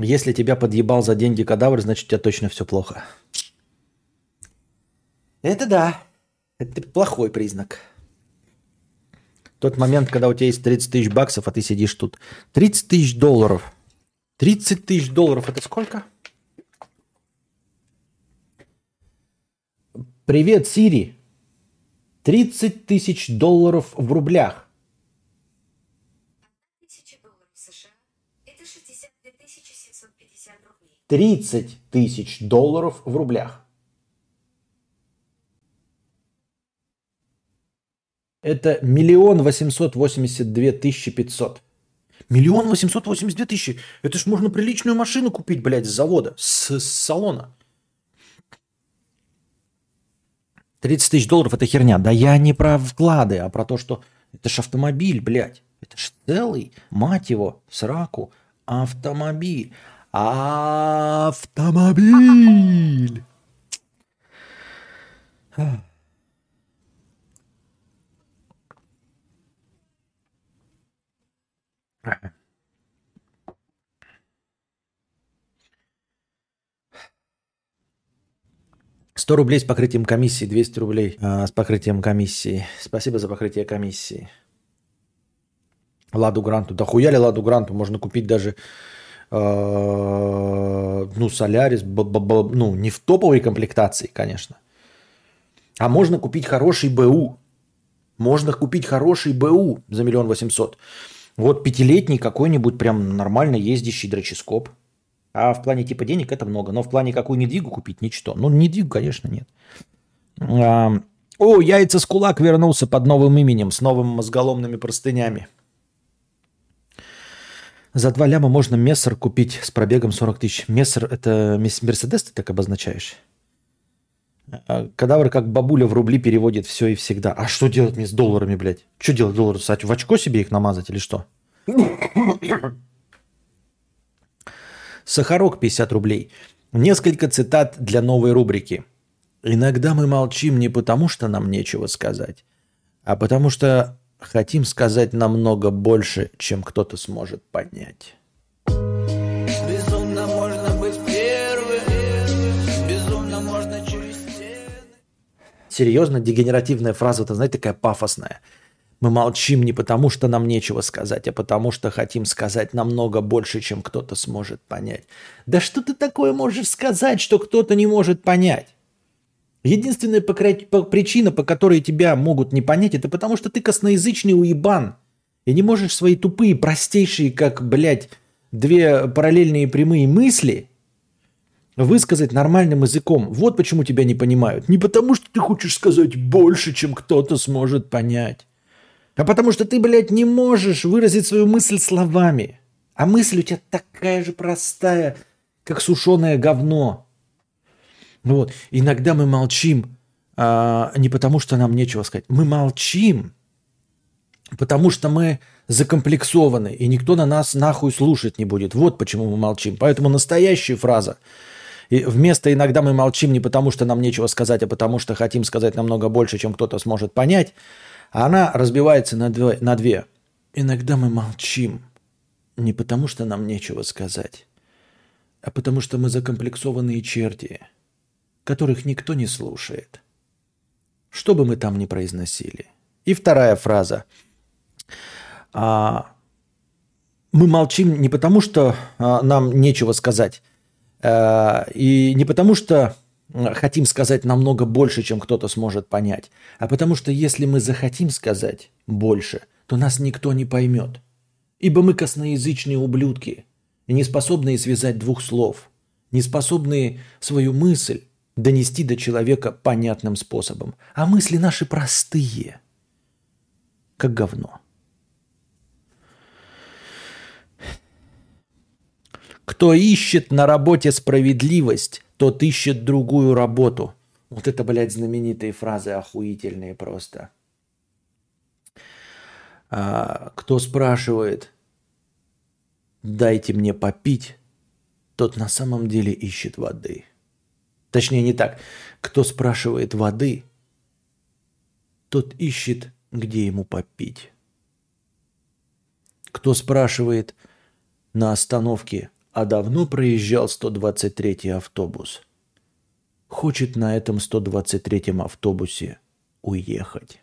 Если тебя подъебал за деньги кадавр, значит у тебя точно все плохо. Это да. Это плохой признак. Тот момент, когда у тебя есть 30 тысяч баксов, а ты сидишь тут. 30 тысяч долларов. 30 тысяч долларов это сколько? Привет, Сири. 30 тысяч долларов в рублях. долларов США – это 62 750 рублей. 30 тысяч долларов в рублях. Это миллион восемьсот восемьдесят две тысячи пятьсот. Миллион восемьсот восемьдесят две тысячи. Это ж можно приличную машину купить, блядь, с завода, с, с салона. 30 тысяч долларов это херня. Да я не про вклады, а про то, что это ж автомобиль, блядь. Это ж целый, мать его, сраку, автомобиль. Автомобиль. Сто рублей с покрытием комиссии, 200 рублей а, с покрытием комиссии. Спасибо за покрытие комиссии. Ладу Гранту. Да хуяли Ладу Гранту? Можно купить даже э, ну, Солярис, ну, не в топовой комплектации, конечно. А можно купить хороший БУ. Можно купить хороший БУ за миллион восемьсот. Вот пятилетний какой-нибудь прям нормально ездящий дроческоп. А в плане типа денег это много. Но в плане какую недвигу купить ничто. Ну, недвигу, конечно, нет. А, о, яйца с кулак вернулся под новым именем, с новыми мозголомными простынями. За два ляма можно Мессер купить с пробегом 40 тысяч. Мессер – это Мерседес ты так обозначаешь? А, кадавр как бабуля в рубли переводит все и всегда. А что делать мне с долларами, блядь? Что делать доллары? В очко себе их намазать или что? Сахарок 50 рублей. Несколько цитат для новой рубрики. Иногда мы молчим не потому, что нам нечего сказать, а потому что хотим сказать намного больше, чем кто-то сможет понять. Серьезно, дегенеративная фраза, это, знаете, такая пафосная. Мы молчим не потому, что нам нечего сказать, а потому, что хотим сказать намного больше, чем кто-то сможет понять. Да что ты такое можешь сказать, что кто-то не может понять? Единственная причина, по которой тебя могут не понять, это потому, что ты косноязычный уебан. И не можешь свои тупые, простейшие, как, блядь, две параллельные прямые мысли – высказать нормальным языком. Вот почему тебя не понимают. Не потому, что ты хочешь сказать больше, чем кто-то сможет понять. А потому что ты, блядь, не можешь выразить свою мысль словами. А мысль у тебя такая же простая, как сушеное говно. Вот. Иногда мы молчим а, не потому, что нам нечего сказать. Мы молчим, потому что мы закомплексованы, и никто на нас нахуй слушать не будет. Вот почему мы молчим. Поэтому настоящая фраза – и вместо иногда мы молчим не потому, что нам нечего сказать, а потому что хотим сказать намного больше, чем кто-то сможет понять, она разбивается на две, на две. Иногда мы молчим не потому, что нам нечего сказать, а потому что мы закомплексованные черти, которых никто не слушает. Что бы мы там ни произносили. И вторая фраза. А, мы молчим не потому, что а, нам нечего сказать, и не потому, что хотим сказать намного больше, чем кто-то сможет понять, а потому что если мы захотим сказать больше, то нас никто не поймет. Ибо мы косноязычные ублюдки, не способные связать двух слов, не способные свою мысль донести до человека понятным способом. А мысли наши простые, как говно. Кто ищет на работе справедливость, тот ищет другую работу. Вот это, блядь, знаменитые фразы охуительные просто. А, кто спрашивает, дайте мне попить, тот на самом деле ищет воды. Точнее, не так. Кто спрашивает воды, тот ищет, где ему попить. Кто спрашивает на остановке, а давно проезжал 123-й автобус, хочет на этом 123-м автобусе уехать.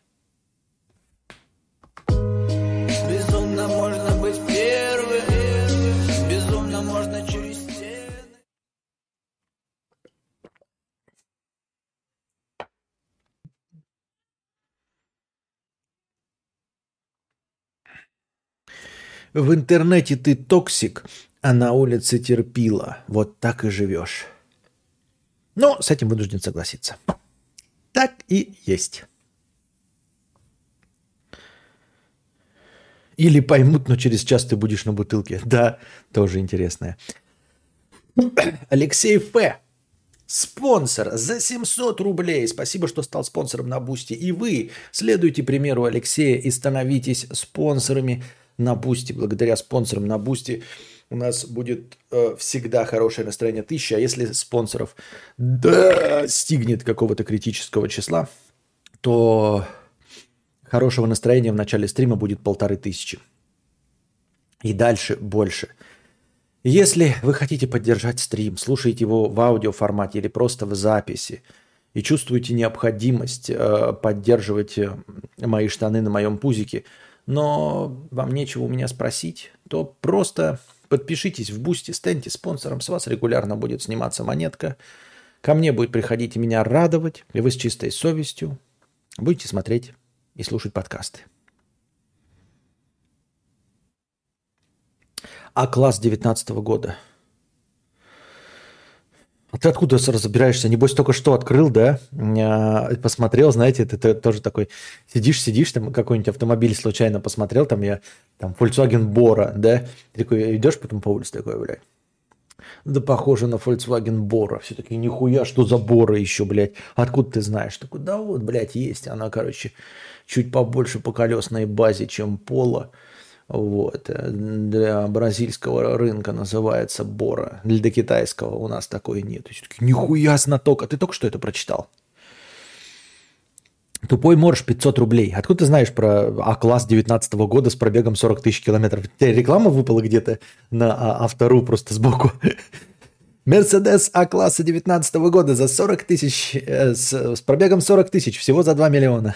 В интернете ты toxic, а на улице терпила. Вот так и живешь. Но с этим вынужден согласиться. Так и есть. Или поймут, но через час ты будешь на бутылке. Да, тоже интересное. Алексей Ф. Спонсор за 700 рублей. Спасибо, что стал спонсором на Boosty. И вы следуйте примеру Алексея и становитесь спонсорами на Boosty. Благодаря спонсорам на Boosty у нас будет э, всегда хорошее настроение тысяча. А если спонсоров достигнет какого-то критического числа, то хорошего настроения в начале стрима будет полторы тысячи. И дальше больше. Если вы хотите поддержать стрим, слушаете его в аудиоформате или просто в записи, и чувствуете необходимость э, поддерживать э, мои штаны на моем пузике – но вам нечего у меня спросить, то просто подпишитесь в Boosty, станьте спонсором, с вас регулярно будет сниматься монетка. Ко мне будет приходить и меня радовать, и вы с чистой совестью будете смотреть и слушать подкасты. А класс 19 года – а ты откуда разбираешься? Небось, только что открыл, да? А, посмотрел, знаете, ты, ты тоже такой сидишь, сидишь, там какой-нибудь автомобиль случайно посмотрел, там я, там, Volkswagen Bora, да? Ты такой идешь потом по улице такой, блядь. Да похоже на Volkswagen Bora. Все таки нихуя, что за Бора еще, блядь. Откуда ты знаешь? Такой, да вот, блядь, есть. Она, короче, чуть побольше по колесной базе, чем Пола. Вот. Для бразильского рынка называется Бора. Для китайского у нас такой нет. Нихуя знаток. А ты только что это прочитал? Тупой морж 500 рублей. Откуда ты знаешь про А-класс 19 года с пробегом 40 тысяч километров? У реклама выпала где-то на а, автору просто сбоку. Мерседес А-класса 19 года за 40 тысяч, э, с, с пробегом 40 тысяч, всего за 2 миллиона.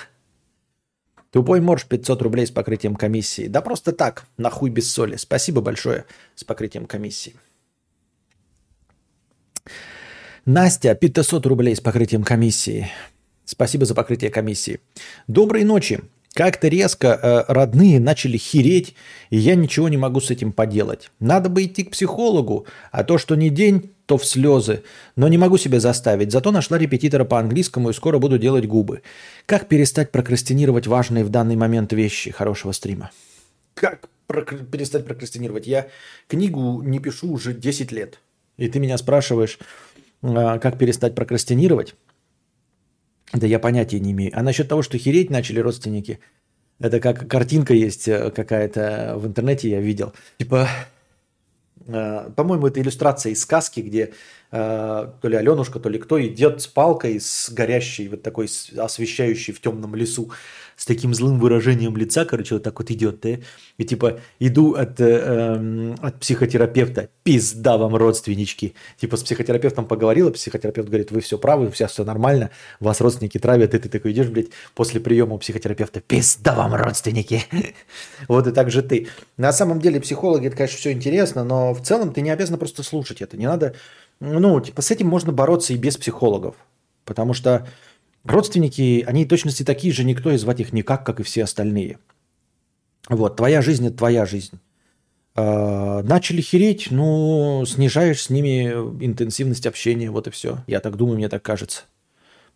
Тупой морж 500 рублей с покрытием комиссии. Да просто так, нахуй без соли. Спасибо большое с покрытием комиссии. Настя, 500 рублей с покрытием комиссии. Спасибо за покрытие комиссии. Доброй ночи. Как-то резко э, родные начали хереть, и я ничего не могу с этим поделать. Надо бы идти к психологу, а то, что не день, то в слезы. Но не могу себя заставить. Зато нашла репетитора по английскому и скоро буду делать губы. Как перестать прокрастинировать важные в данный момент вещи хорошего стрима? Как прокр... перестать прокрастинировать? Я книгу не пишу уже 10 лет. И ты меня спрашиваешь, э, как перестать прокрастинировать? Да я понятия не имею. А насчет того, что хереть начали родственники, это как картинка есть э, какая-то в интернете, я видел. Типа, по-моему, это иллюстрация из сказки, где э, то ли Аленушка, то ли кто идет с палкой, с горящей, вот такой освещающей в темном лесу с таким злым выражением лица, короче, вот так вот идет, да, и типа иду от, э, эм, от психотерапевта, пизда вам, родственнички. Типа с психотерапевтом поговорила, психотерапевт говорит, вы все правы, у всех все нормально, вас родственники травят, и ты такой идешь, блядь, после приема у психотерапевта, пизда вам, родственники. Вот и так же ты. На самом деле психологи, это, конечно, все интересно, но в целом ты не обязан просто слушать это, не надо, ну, типа с этим можно бороться и без психологов, потому что Родственники, они точности такие же, никто и звать их никак, как и все остальные. Вот, твоя жизнь – это твоя жизнь. Э, начали хереть, ну, снижаешь с ними интенсивность общения, вот и все. Я так думаю, мне так кажется.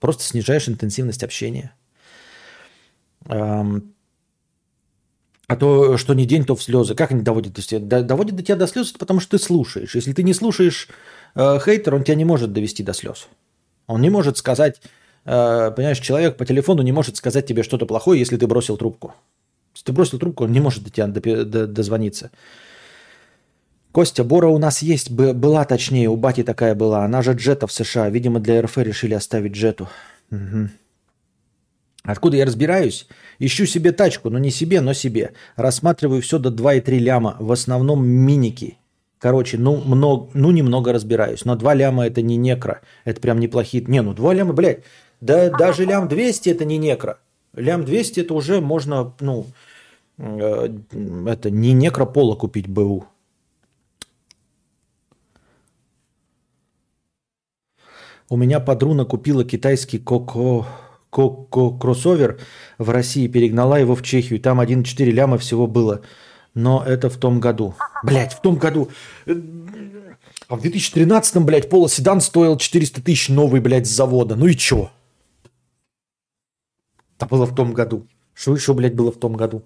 Просто снижаешь интенсивность общения. А то, что не день, то в слезы. Как они доводят до тебя? Доводят до тебя до слез, потому что ты слушаешь. Если ты не слушаешь э, хейтер, он тебя не может довести до слез. Он не может сказать, э, понимаешь, человек по телефону не может сказать тебе что-то плохое, если ты бросил трубку. Если ты бросил трубку, он не может до тебя дозвониться. Костя, Бора у нас есть, была точнее, у Бати такая была. Она же джета в США. Видимо, для РФ решили оставить джету. Угу. Откуда я разбираюсь? Ищу себе тачку, но не себе, но себе. Рассматриваю все до 2,3 ляма. В основном миники. Короче, ну, много, ну немного разбираюсь. Но 2 ляма это не некро. Это прям неплохие. Не, ну 2 ляма, блядь. Да даже лям 200 это не некро. Лям 200 это уже можно, ну, э, это не некропола купить БУ. У меня подруна купила китайский коко кроссовер в России, перегнала его в Чехию. Там 1,4 ляма всего было. Но это в том году. Блять, в том году. А в 2013-м, блядь, полоседан стоил 400 тысяч новый, блядь, с завода. Ну и чё? Это было в том году. Что еще, блядь, было в том году?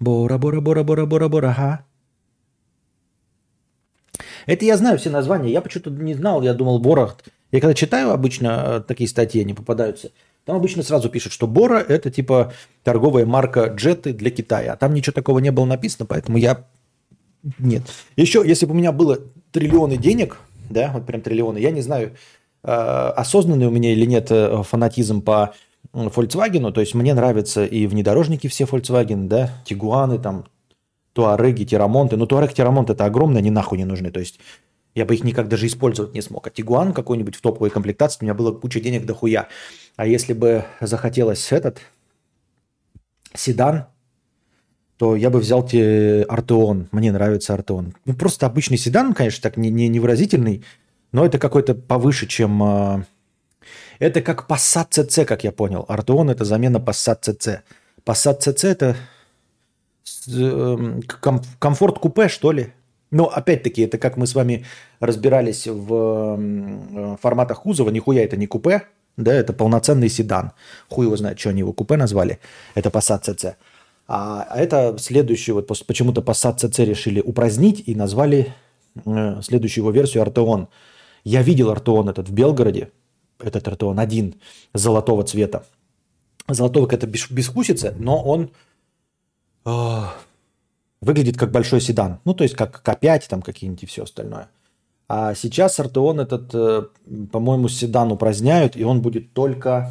Бора, бора, бора, бора, бора, бора, ага. Это я знаю все названия. Я почему-то не знал, я думал, Бора. Я когда читаю обычно э, такие статьи, они попадаются. Там обычно сразу пишут, что Бора – это типа торговая марка джеты для Китая. А там ничего такого не было написано, поэтому я... Нет. Еще, если бы у меня было триллионы денег, да, вот прям триллионы, я не знаю, э, осознанный у меня или нет э, фанатизм по Volkswagen, то есть мне нравятся и внедорожники все Volkswagen, да, Тигуаны, там, Туареги, Тирамонты. Ну, Туарег, Тирамонт это огромные, они нахуй не нужны. То есть я бы их никак даже использовать не смог. А Тигуан какой-нибудь в топовой комплектации, у меня было куча денег дохуя. А если бы захотелось этот седан, то я бы взял тебе Артеон. Мне нравится Артеон. Ну, просто обычный седан, конечно, так не, не, невыразительный, но это какой-то повыше, чем... Э, это как Passat CC, как я понял. Артеон – это замена Passat CC. Passat CC – это Эм, комфорт купе, что ли? Но опять-таки, это как мы с вами разбирались в э, форматах кузова, нихуя это не купе, да, это полноценный седан. Хуй его знает, что они его купе назвали. Это Passat CC. А это следующий, вот почему-то Passat CC решили упразднить и назвали э, следующую его версию Артеон. Я видел Артеон этот в Белгороде, этот Артеон один, золотого цвета. Золотого это безвкусица, но он выглядит как большой седан. Ну, то есть как К5, там какие-нибудь и все остальное. А сейчас Артеон этот, э, по-моему, седан упраздняют, и он будет только,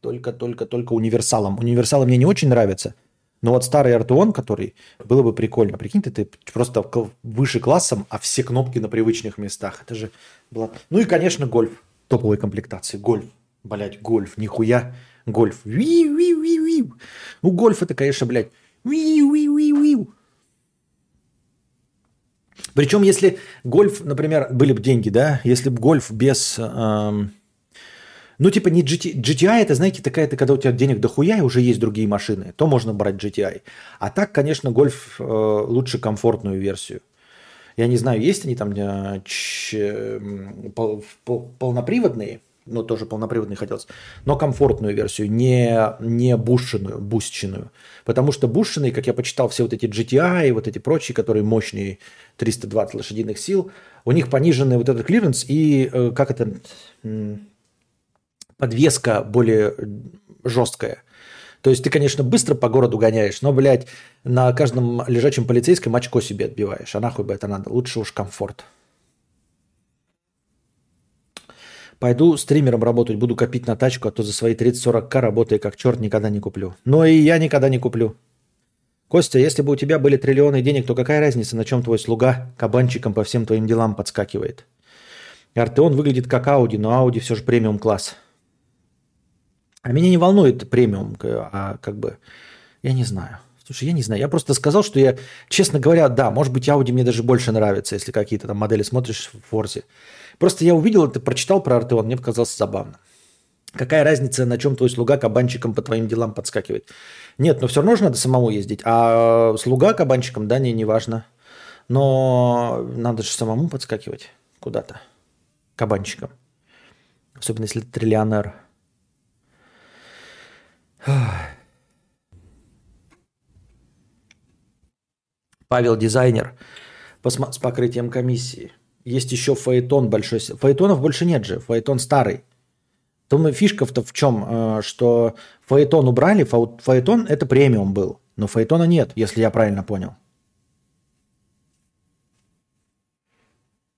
только, только, только универсалом. Универсалы мне не очень нравятся, но вот старый Артеон, который, было бы прикольно. Прикинь, ты, ты просто выше классом, а все кнопки на привычных местах. Это же было... Ну и, конечно, гольф. Топовой комплектации. Гольф. Блять, гольф. Нихуя. Гольф. Ви-ви-ви-ви. Ну, гольф это, конечно, блядь, причем, если гольф, например, были бы деньги, да, если бы гольф без... Эм, ну, типа не GT, GTI, это, знаете, такая, это когда у тебя денег дохуя и уже есть другие машины, то можно брать GTI. А так, конечно, гольф э, лучше комфортную версию. Я не знаю, есть они там э, ч, пол, пол, полноприводные, ну, тоже полноприводный хотелось, но комфортную версию, не, не бушенную, бусченную. Потому что бушенные, как я почитал, все вот эти GTI и вот эти прочие, которые мощные, 320 лошадиных сил, у них пониженный вот этот клиренс и, э, как это, подвеска более жесткая. То есть ты, конечно, быстро по городу гоняешь, но, блядь, на каждом лежачем полицейском очко себе отбиваешь. А нахуй бы это надо? Лучше уж комфорт. Пойду стримером работать, буду копить на тачку, а то за свои 30-40к работая как черт никогда не куплю. Но и я никогда не куплю. Костя, если бы у тебя были триллионы денег, то какая разница, на чем твой слуга кабанчиком по всем твоим делам подскакивает? Артеон выглядит как Ауди, но Ауди все же премиум класс. А меня не волнует премиум, а как бы, я не знаю. Слушай, я не знаю. Я просто сказал, что я, честно говоря, да, может быть, Audi мне даже больше нравится, если какие-то там модели смотришь в Форзе. Просто я увидел это, прочитал про Артеон, мне показалось забавно. Какая разница, на чем твой слуга кабанчиком по твоим делам подскакивает? Нет, но все равно же надо самому ездить. А слуга кабанчиком, да, не, не важно. Но надо же самому подскакивать куда-то кабанчиком. Особенно если ты триллионер. Павел дизайнер с покрытием комиссии. Есть еще фаэтон большой. Фаэтонов больше нет же. Фаэтон старый. Думаю, фишка-то в чем? Э, что фаэтон убрали. Фаэтон это премиум был. Но фаэтона нет, если я правильно понял.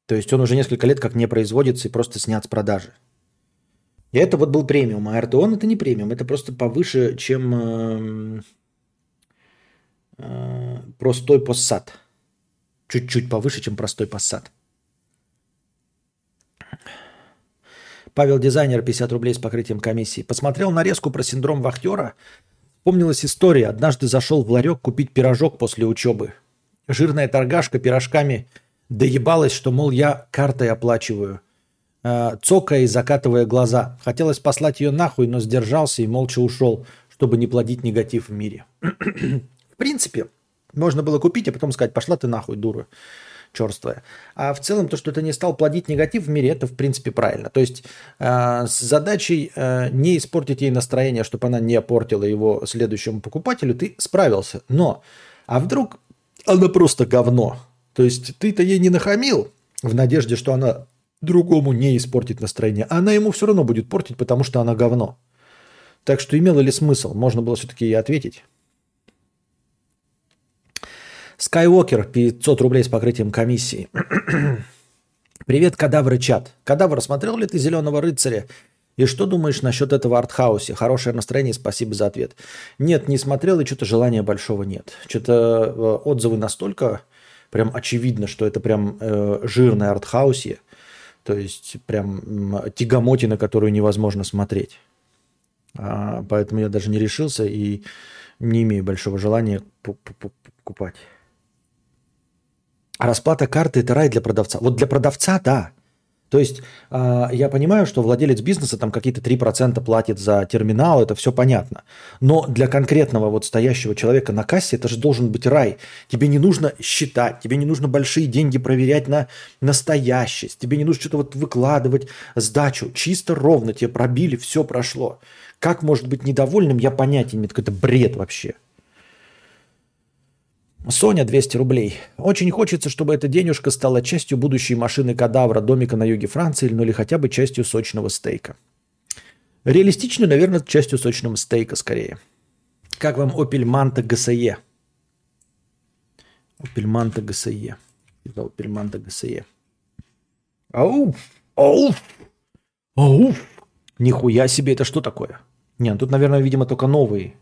То есть он уже несколько лет как не производится и просто снят с продажи. И это вот был премиум, а RTON это не премиум, это просто повыше, чем э, э, простой Passat. Чуть-чуть повыше, чем простой Passat. Павел Дизайнер, 50 рублей с покрытием комиссии. Посмотрел нарезку про синдром вахтера. Помнилась история. Однажды зашел в ларек купить пирожок после учебы. Жирная торгашка пирожками доебалась, что, мол, я картой оплачиваю. Э, цокая и закатывая глаза. Хотелось послать ее нахуй, но сдержался и молча ушел, чтобы не плодить негатив в мире. в принципе, можно было купить, а потом сказать, пошла ты нахуй, дура черствая. А в целом то, что ты не стал плодить негатив в мире, это в принципе правильно. То есть э, с задачей э, не испортить ей настроение, чтобы она не портила его следующему покупателю, ты справился. Но, а вдруг она просто говно? То есть ты-то ей не нахамил в надежде, что она другому не испортит настроение. Она ему все равно будет портить, потому что она говно. Так что имело ли смысл? Можно было все-таки ей ответить. Скайуокер, 500 рублей с покрытием комиссии. Привет, кадавры чат. Кадавр, смотрел ли ты «Зеленого рыцаря»? И что думаешь насчет этого артхаусе? Хорошее настроение, спасибо за ответ. Нет, не смотрел, и что-то желания большого нет. Что-то э, отзывы настолько прям очевидно, что это прям э, жирное артхаусе. То есть прям тягомотина, которую невозможно смотреть. А, поэтому я даже не решился и не имею большого желания покупать. А расплата карты – это рай для продавца. Вот для продавца – да. То есть э, я понимаю, что владелец бизнеса там какие-то 3% платит за терминал, это все понятно. Но для конкретного вот стоящего человека на кассе это же должен быть рай. Тебе не нужно считать, тебе не нужно большие деньги проверять на настоящесть, тебе не нужно что-то вот выкладывать, сдачу. Чисто ровно тебе пробили, все прошло. Как может быть недовольным, я понятия не имею. Это бред вообще. Соня, 200 рублей. Очень хочется, чтобы эта денежка стала частью будущей машины кадавра, домика на юге Франции, ну или хотя бы частью сочного стейка. Реалистично, наверное, частью сочного стейка скорее. Как вам Opel Manta GSE? Opel Manta GSE. Opel Manta GSE. Ауф! Ауф! Ауф! Нихуя себе, это что такое? Не, ну тут, наверное, видимо, только новые.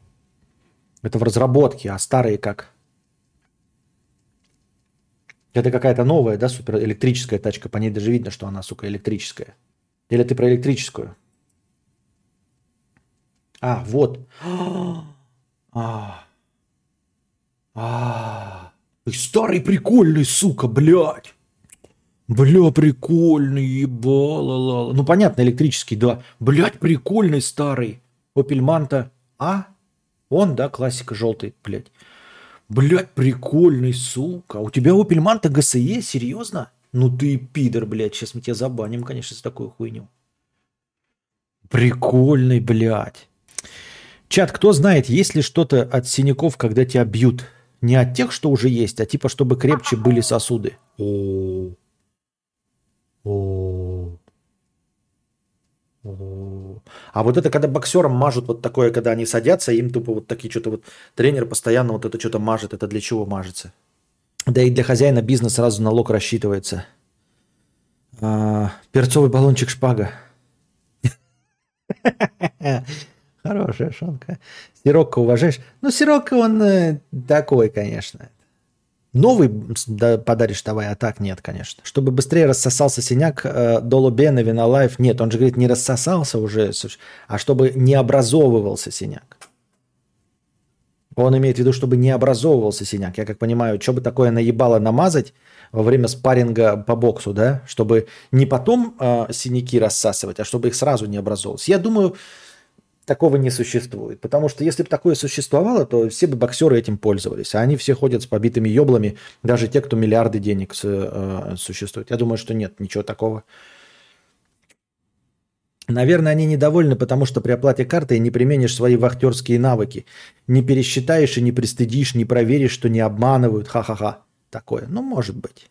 Это в разработке, а старые как? Это какая-то новая, да, супер электрическая тачка. По ней даже видно, что она, сука, электрическая. Или ты про электрическую? А, вот. А. А. Старый прикольный, сука, блядь. Бля, прикольный, ебало. Ну, понятно, электрический, да. Блядь, прикольный старый. Opel Manta. А? Он, да, классика желтый, блядь. Блядь, прикольный, сука. У тебя Opel Manta GSE? Серьезно? Ну ты пидор, блядь. Сейчас мы тебя забаним, конечно, за такую хуйню. Прикольный, блядь. Чат, кто знает, есть ли что-то от синяков, когда тебя бьют? Не от тех, что уже есть, а типа, чтобы крепче были сосуды. О, о, а вот это, когда боксерам мажут вот такое, когда они садятся, им тупо вот такие что-то вот тренер постоянно вот это что-то мажет, это для чего мажется? Да и для хозяина бизнес сразу налог рассчитывается. А, перцовый баллончик шпага. Хорошая шонка. Сирокко уважаешь? Ну, Сирокко он э, такой, конечно. Новый подаришь давай, а так нет, конечно. Чтобы быстрее рассосался синяк э, Долу Бена, Винолайф, нет, он же говорит, не рассосался уже, а чтобы не образовывался синяк. Он имеет в виду, чтобы не образовывался синяк. Я как понимаю, что бы такое наебало намазать во время спарринга по боксу, да? Чтобы не потом э, синяки рассасывать, а чтобы их сразу не образовывалось. Я думаю, такого не существует. Потому что если бы такое существовало, то все бы боксеры этим пользовались. А они все ходят с побитыми еблами, даже те, кто миллиарды денег э, существует. Я думаю, что нет, ничего такого. Наверное, они недовольны, потому что при оплате картой не применишь свои вахтерские навыки. Не пересчитаешь и не пристыдишь, не проверишь, что не обманывают. Ха-ха-ха. Такое. Ну, может быть.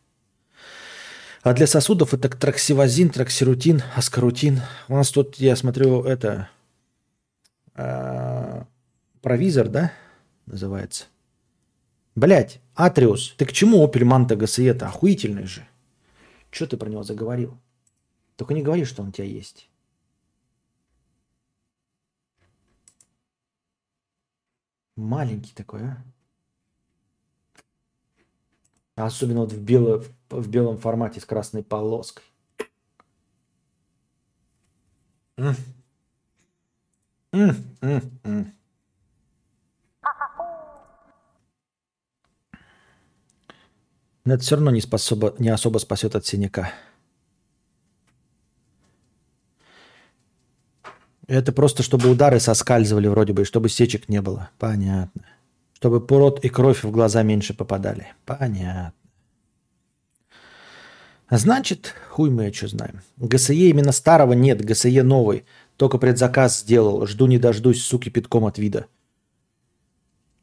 А для сосудов это траксивазин, траксирутин, аскарутин. У нас тут, я смотрю, это э, провизор, да, называется. Блять, Атриус, ты к чему Opel Manta GSE-то? Охуительный же. Что ты про него заговорил? Только не говори, что он у тебя есть. Маленький такой, а? Особенно вот в, бело, в белом формате с красной полоской. М. М. Но это все равно не, способо, не особо спасет от синяка. Это просто, чтобы удары соскальзывали вроде бы, и чтобы сечек не было. Понятно. Чтобы пород и кровь в глаза меньше попадали. Понятно. Значит, хуй мы что знаем. ГСЕ именно старого нет, ГСЕ новый. Только предзаказ сделал. Жду не дождусь, суки, питком от вида.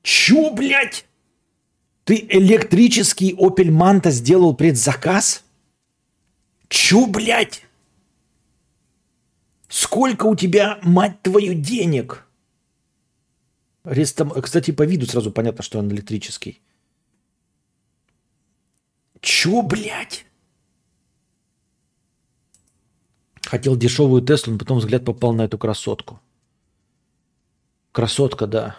Чё, блядь? Ты электрический Opel Manta сделал предзаказ? Чё, блядь? Сколько у тебя, мать твою, денег? Рестом... Кстати, по виду сразу понятно, что он электрический. Чё, блядь? Хотел дешевую Теслу, но потом взгляд попал на эту красотку. Красотка, да.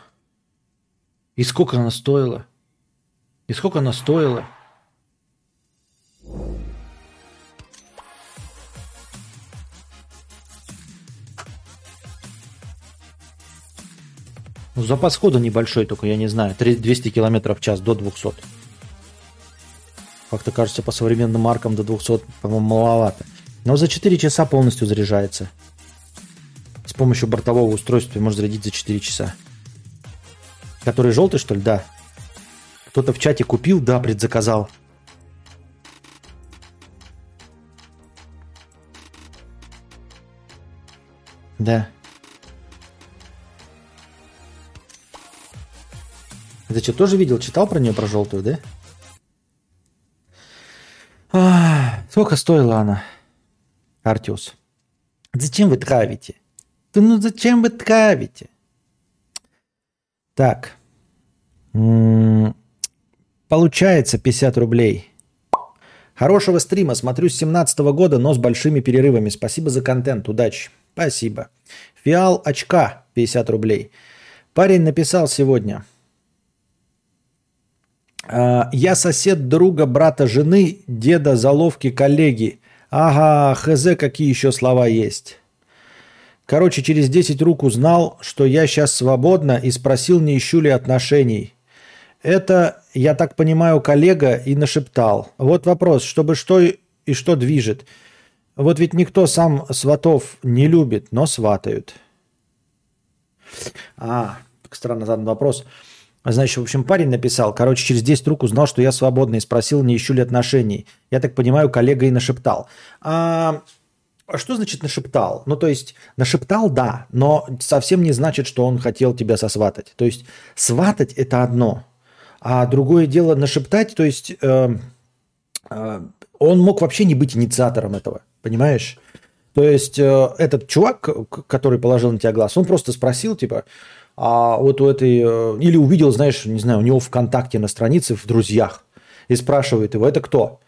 И сколько она стоила? И сколько она стоила? Ну, запас хода небольшой, только я не знаю, 200 км в час до 200. Как-то кажется, по современным маркам до 200, по-моему, маловато. Но за 4 часа полностью заряжается. С помощью бортового устройства можно зарядить за 4 часа. Который желтый, что ли? Да. Кто-то в чате купил, да, предзаказал. Да. Ты что, тоже видел, читал про нее, про желтую, да? А, сколько стоила она, Артиус? Зачем вы травите? Да ну зачем вы травите? Так. Получается 50 рублей. Хорошего стрима. Смотрю с 17 года, но с большими перерывами. Спасибо за контент. Удачи. Спасибо. Фиал очка 50 рублей. Парень написал сегодня – а, я сосед друга, брата жены, деда, заловки, коллеги. Ага, хз, какие еще слова есть. Короче, через 10 рук узнал, что я сейчас свободна и спросил, не ищу ли отношений. Это, я так понимаю, коллега и нашептал. Вот вопрос, чтобы что и что движет. Вот ведь никто сам сватов не любит, но сватают. А, странно задан вопрос. Значит, в общем, парень написал, короче, через 10 рук узнал, что я свободный, и спросил, не ищу ли отношений. Я так понимаю, коллега и нашептал. А, а что значит нашептал? Ну, то есть, нашептал, да, но совсем не значит, что он хотел тебя сосватать. То есть, сватать – это одно, а другое дело нашептать, то есть, э, э, он мог вообще не быть инициатором этого, понимаешь? То есть, э, этот чувак, который положил на тебя глаз, он просто спросил, типа, а вот у этой, э, или увидел, знаешь, не знаю, у него ВКонтакте на странице в друзьях и спрашивает его, это кто?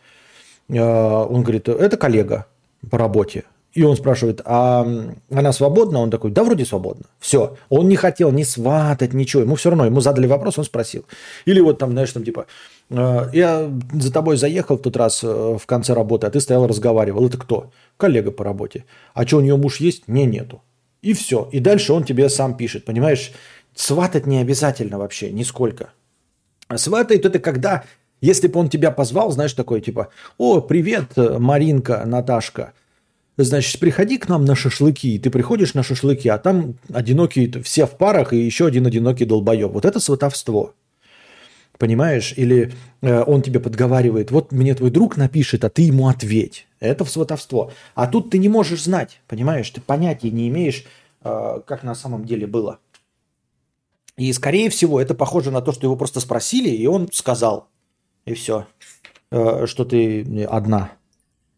Э, он говорит, это коллега по работе. И он спрашивает, а она свободна? Он такой, да, вроде свободна. Все. Он не хотел ни сватать, ничего. Ему все равно, ему задали вопрос, он спросил. Или вот там, знаешь, там типа, «Э, я за тобой заехал в тот раз в конце работы, а ты стоял разговаривал. Это кто? Коллега по работе. А что, у нее муж есть? Не, нету. И все. И дальше он тебе сам пишет, понимаешь? Сватать не обязательно вообще, нисколько. А сватает это когда, если бы он тебя позвал, знаешь, такой типа, о, привет, Маринка, Наташка, значит, приходи к нам на шашлыки. И ты приходишь на шашлыки, а там одинокие, все в парах и еще один одинокий долбоеб. Вот это сватовство. Понимаешь? Или э, он тебе подговаривает, вот мне твой друг напишет, а ты ему ответь. Это сватовство. А тут ты не можешь знать, понимаешь? Ты понятия не имеешь, э, как на самом деле было. И, скорее всего, это похоже на то, что его просто спросили, и он сказал. И все. Э, что ты одна.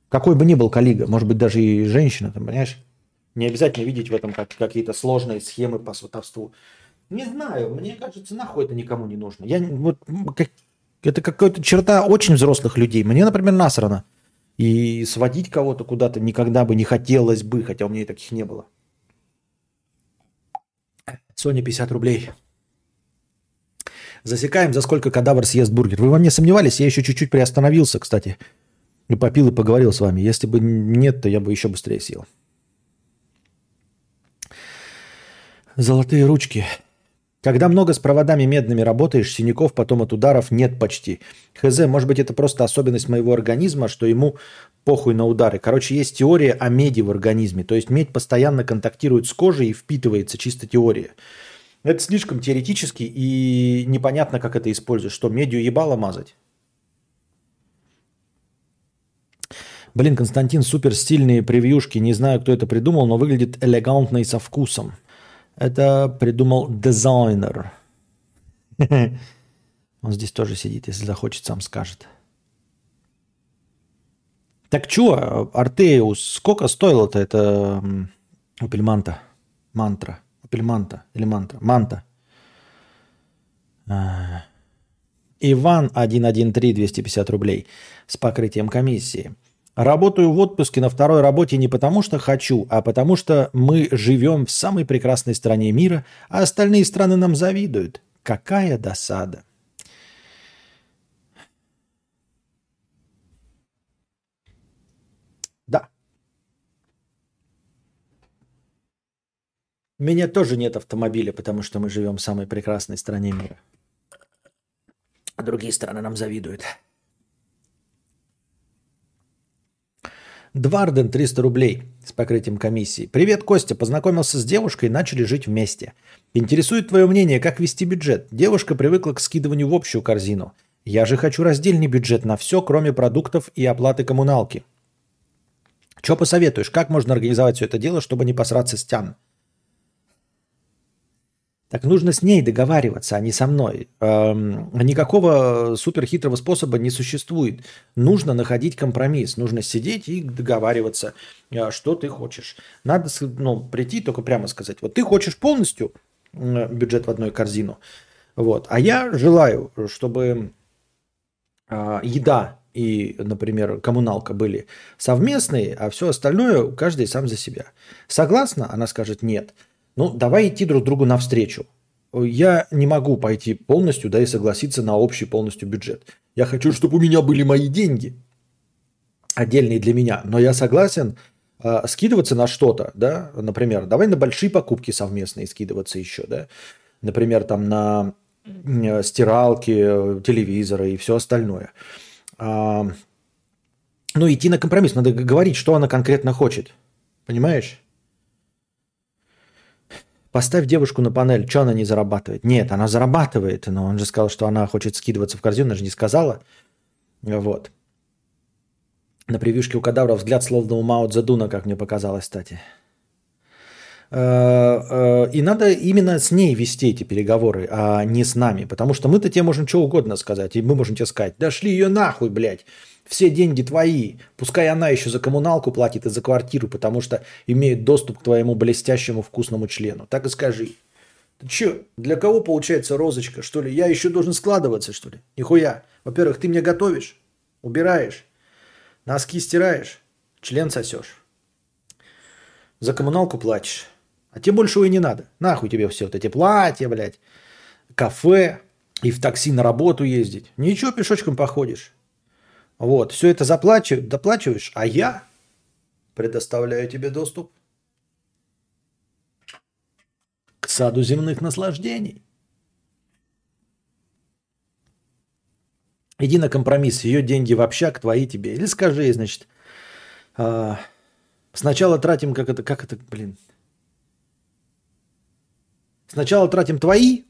Какой бы ни был коллега, может быть, даже и женщина, там, понимаешь? Не обязательно видеть в этом как, какие-то сложные схемы по сватовству. Не знаю, мне кажется, нахуй это никому не нужно. Я вот как, это какая-то черта очень взрослых людей. Мне, например, насрано. И сводить кого-то куда-то никогда бы не хотелось бы, хотя у меня и таких не было. Соня 50 рублей. Засекаем, за сколько кадавр съест бургер. Вы во мне сомневались? Я еще чуть-чуть приостановился, кстати. И попил и поговорил с вами. Если бы нет, то я бы еще быстрее съел. Золотые ручки. Когда много с проводами медными работаешь, синяков потом от ударов нет почти. Хз, может быть, это просто особенность моего организма, что ему похуй на удары. Короче, есть теория о меди в организме. То есть медь постоянно контактирует с кожей и впитывается, чисто теория. Это слишком теоретически и непонятно, как это использовать. Что, медью ебало мазать? Блин, Константин, супер стильные превьюшки. Не знаю, кто это придумал, но выглядит элегантно и со вкусом. Это придумал дизайнер. Он здесь тоже сидит, если захочет, сам скажет. Так что, Артеус, сколько стоило-то это Опельманта? Мантра. Опельманта или мантра? Манта. А. Иван 113 250 рублей с покрытием комиссии. Работаю в отпуске на второй работе не потому, что хочу, а потому что мы живем в самой прекрасной стране мира, а остальные страны нам завидуют. Какая досада. Да. У меня тоже нет автомобиля, потому что мы живем в самой прекрасной стране мира. А другие страны нам завидуют. Дварден 300 рублей с покрытием комиссии. Привет, Костя. Познакомился с девушкой, начали жить вместе. Интересует твое мнение, как вести бюджет? Девушка привыкла к скидыванию в общую корзину. Я же хочу раздельный бюджет на все, кроме продуктов и оплаты коммуналки. Что посоветуешь? Как можно организовать все это дело, чтобы не посраться с тян? Так нужно с ней договариваться, а не со мной. Эм, никакого суперхитрого способа не существует. Нужно находить компромисс. Нужно сидеть и договариваться, э, что ты хочешь. Надо ну, прийти только прямо сказать. Вот ты хочешь полностью бюджет в одну корзину. Вот. А я желаю, чтобы э, еда и, например, коммуналка были совместные, а все остальное каждый сам за себя. Согласна? Она скажет нет. Ну, давай идти друг другу навстречу. Я не могу пойти полностью, да, и согласиться на общий полностью бюджет. Я хочу, чтобы у меня были мои деньги, отдельные для меня. Но я согласен э, скидываться на что-то, да, например, давай на большие покупки совместные скидываться еще, да, например, там на э, стиралки, телевизоры и все остальное. А, ну, идти на компромисс, надо говорить, что она конкретно хочет, понимаешь? Поставь девушку на панель, что она не зарабатывает? Нет, она зарабатывает, но он же сказал, что она хочет скидываться в корзину, она же не сказала. Вот. На превьюшке у кадавра взгляд словно у Мао Цзэдуна, как мне показалось, кстати. Э, э, и надо именно с ней вести эти переговоры, а не с нами. Потому что мы-то тебе можем что угодно сказать. И мы можем тебе сказать, да шли ее нахуй, блядь. Все деньги твои. Пускай она еще за коммуналку платит и за квартиру, потому что имеет доступ к твоему блестящему вкусному члену. Так и скажи. Ты че, для кого получается розочка, что ли? Я еще должен складываться, что ли? Нихуя. Во-первых, ты мне готовишь, убираешь, носки стираешь, член сосешь. За коммуналку платишь. А тебе больше и не надо. Нахуй тебе все вот эти платья, блядь, кафе и в такси на работу ездить. Ничего, пешочком походишь. Вот, все это заплачиваешь, доплачиваешь, а я предоставляю тебе доступ к саду земных наслаждений. Иди на компромисс, ее деньги в общак, твои тебе. Или скажи, значит, а, сначала тратим, как это, как это, блин. Сначала тратим твои,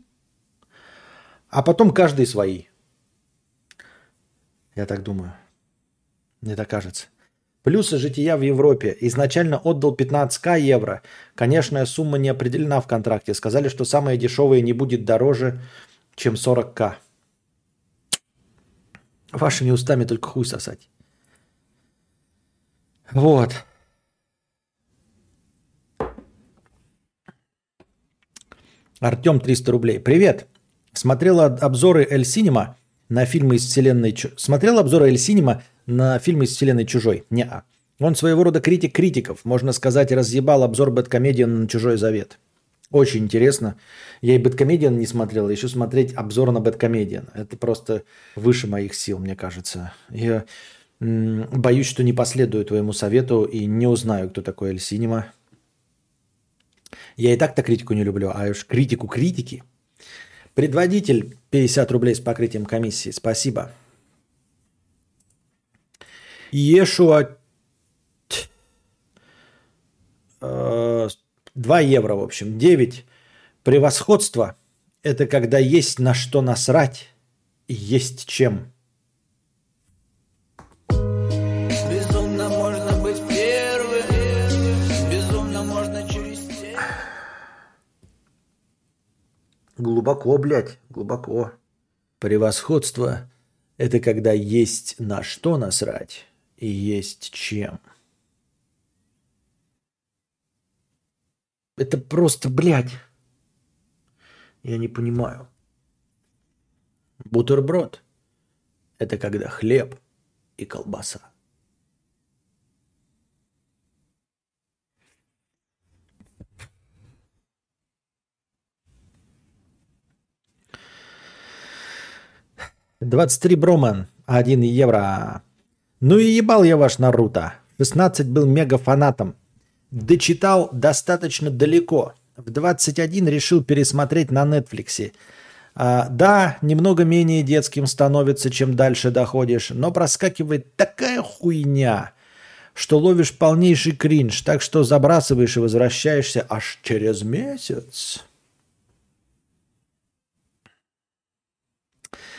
а потом каждый свои. Я так думаю. Мне так кажется. Плюсы жития в Европе. Изначально отдал 15к евро. Конечная сумма не определена в контракте. Сказали, что самое дешевое не будет дороже, чем 40к. Вашими устами только хуй сосать. Вот. Артем 300 рублей. Привет. Смотрела обзоры Эль Синема на фильмы из вселенной... Смотрел обзоры Эль Синема на фильмы из вселенной Чужой? не -а. Он своего рода критик критиков. Можно сказать, разъебал обзор Бэткомедиан на Чужой Завет. Очень интересно. Я и Бэткомедиан не смотрел, еще смотреть обзор на Бэткомедиан. Это просто выше моих сил, мне кажется. Я боюсь, что не последую твоему совету и не узнаю, кто такой Эль Синема. Я и так-то критику не люблю, а уж критику критики. Предводитель 50 рублей с покрытием комиссии. Спасибо. Ешуа 2 э, евро, в общем. 9. Превосходство – это когда есть на что насрать и есть чем. Глубоко, блядь, глубоко. Превосходство – это когда есть на что насрать и есть чем. Это просто, блядь. Я не понимаю. Бутерброд – это когда хлеб и колбаса. Двадцать три Броман, один евро. Ну и ебал я ваш Наруто. 16 был мега фанатом. Дочитал достаточно далеко. В 21 решил пересмотреть на Нетфликсе. А, да, немного менее детским становится, чем дальше доходишь, но проскакивает такая хуйня, что ловишь полнейший кринж, так что забрасываешь и возвращаешься аж через месяц.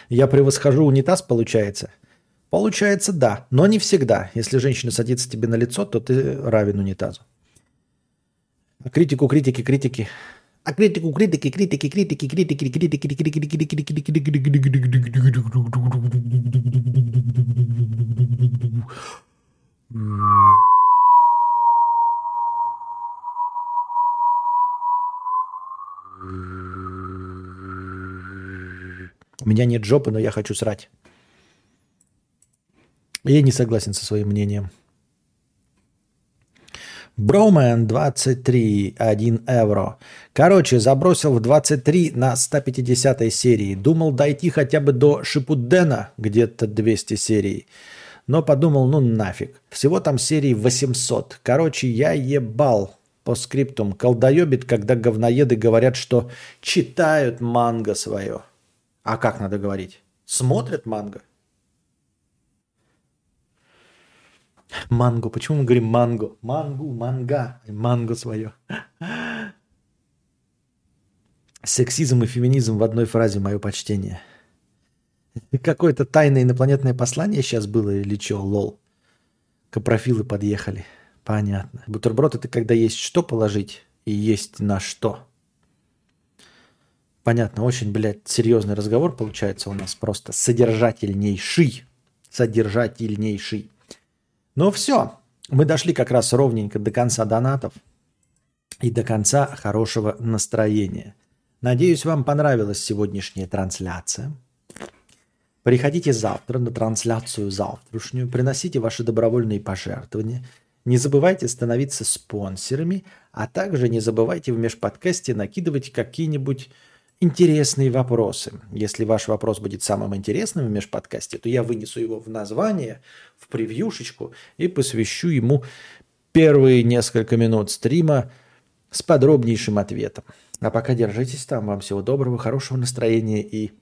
Я превосхожу унитаз, получается – Получается, да, но не всегда. Если женщина садится тебе на лицо, то ты равен унитазу. А критику, критики, критики. А критику, критики, критики, критики, критики, критики, критики, критики, У меня нет жопы, но я хочу срать. Я не согласен со своим мнением. Броумен 23, 1 евро. Короче, забросил в 23 на 150 серии. Думал дойти хотя бы до Шипудена, где-то 200 серий. Но подумал, ну нафиг. Всего там серий 800. Короче, я ебал по скриптум. Колдоебит, когда говноеды говорят, что читают манго свое. А как надо говорить? Смотрят манго? Манго. Почему мы говорим манго? Мангу, манга. Манго свое. Сексизм и феминизм в одной фразе, мое почтение. Какое-то тайное инопланетное послание сейчас было или что, лол? Капрофилы подъехали. Понятно. Бутерброд это когда есть что положить и есть на что. Понятно, очень, блядь, серьезный разговор получается у нас. Просто содержательнейший. Содержательнейший. Ну все, мы дошли как раз ровненько до конца донатов и до конца хорошего настроения. Надеюсь, вам понравилась сегодняшняя трансляция. Приходите завтра на трансляцию завтрашнюю, приносите ваши добровольные пожертвования. Не забывайте становиться спонсорами, а также не забывайте в межподкасте накидывать какие-нибудь интересные вопросы. Если ваш вопрос будет самым интересным в межподкасте, то я вынесу его в название, в превьюшечку и посвящу ему первые несколько минут стрима с подробнейшим ответом. А пока держитесь там. Вам всего доброго, хорошего настроения и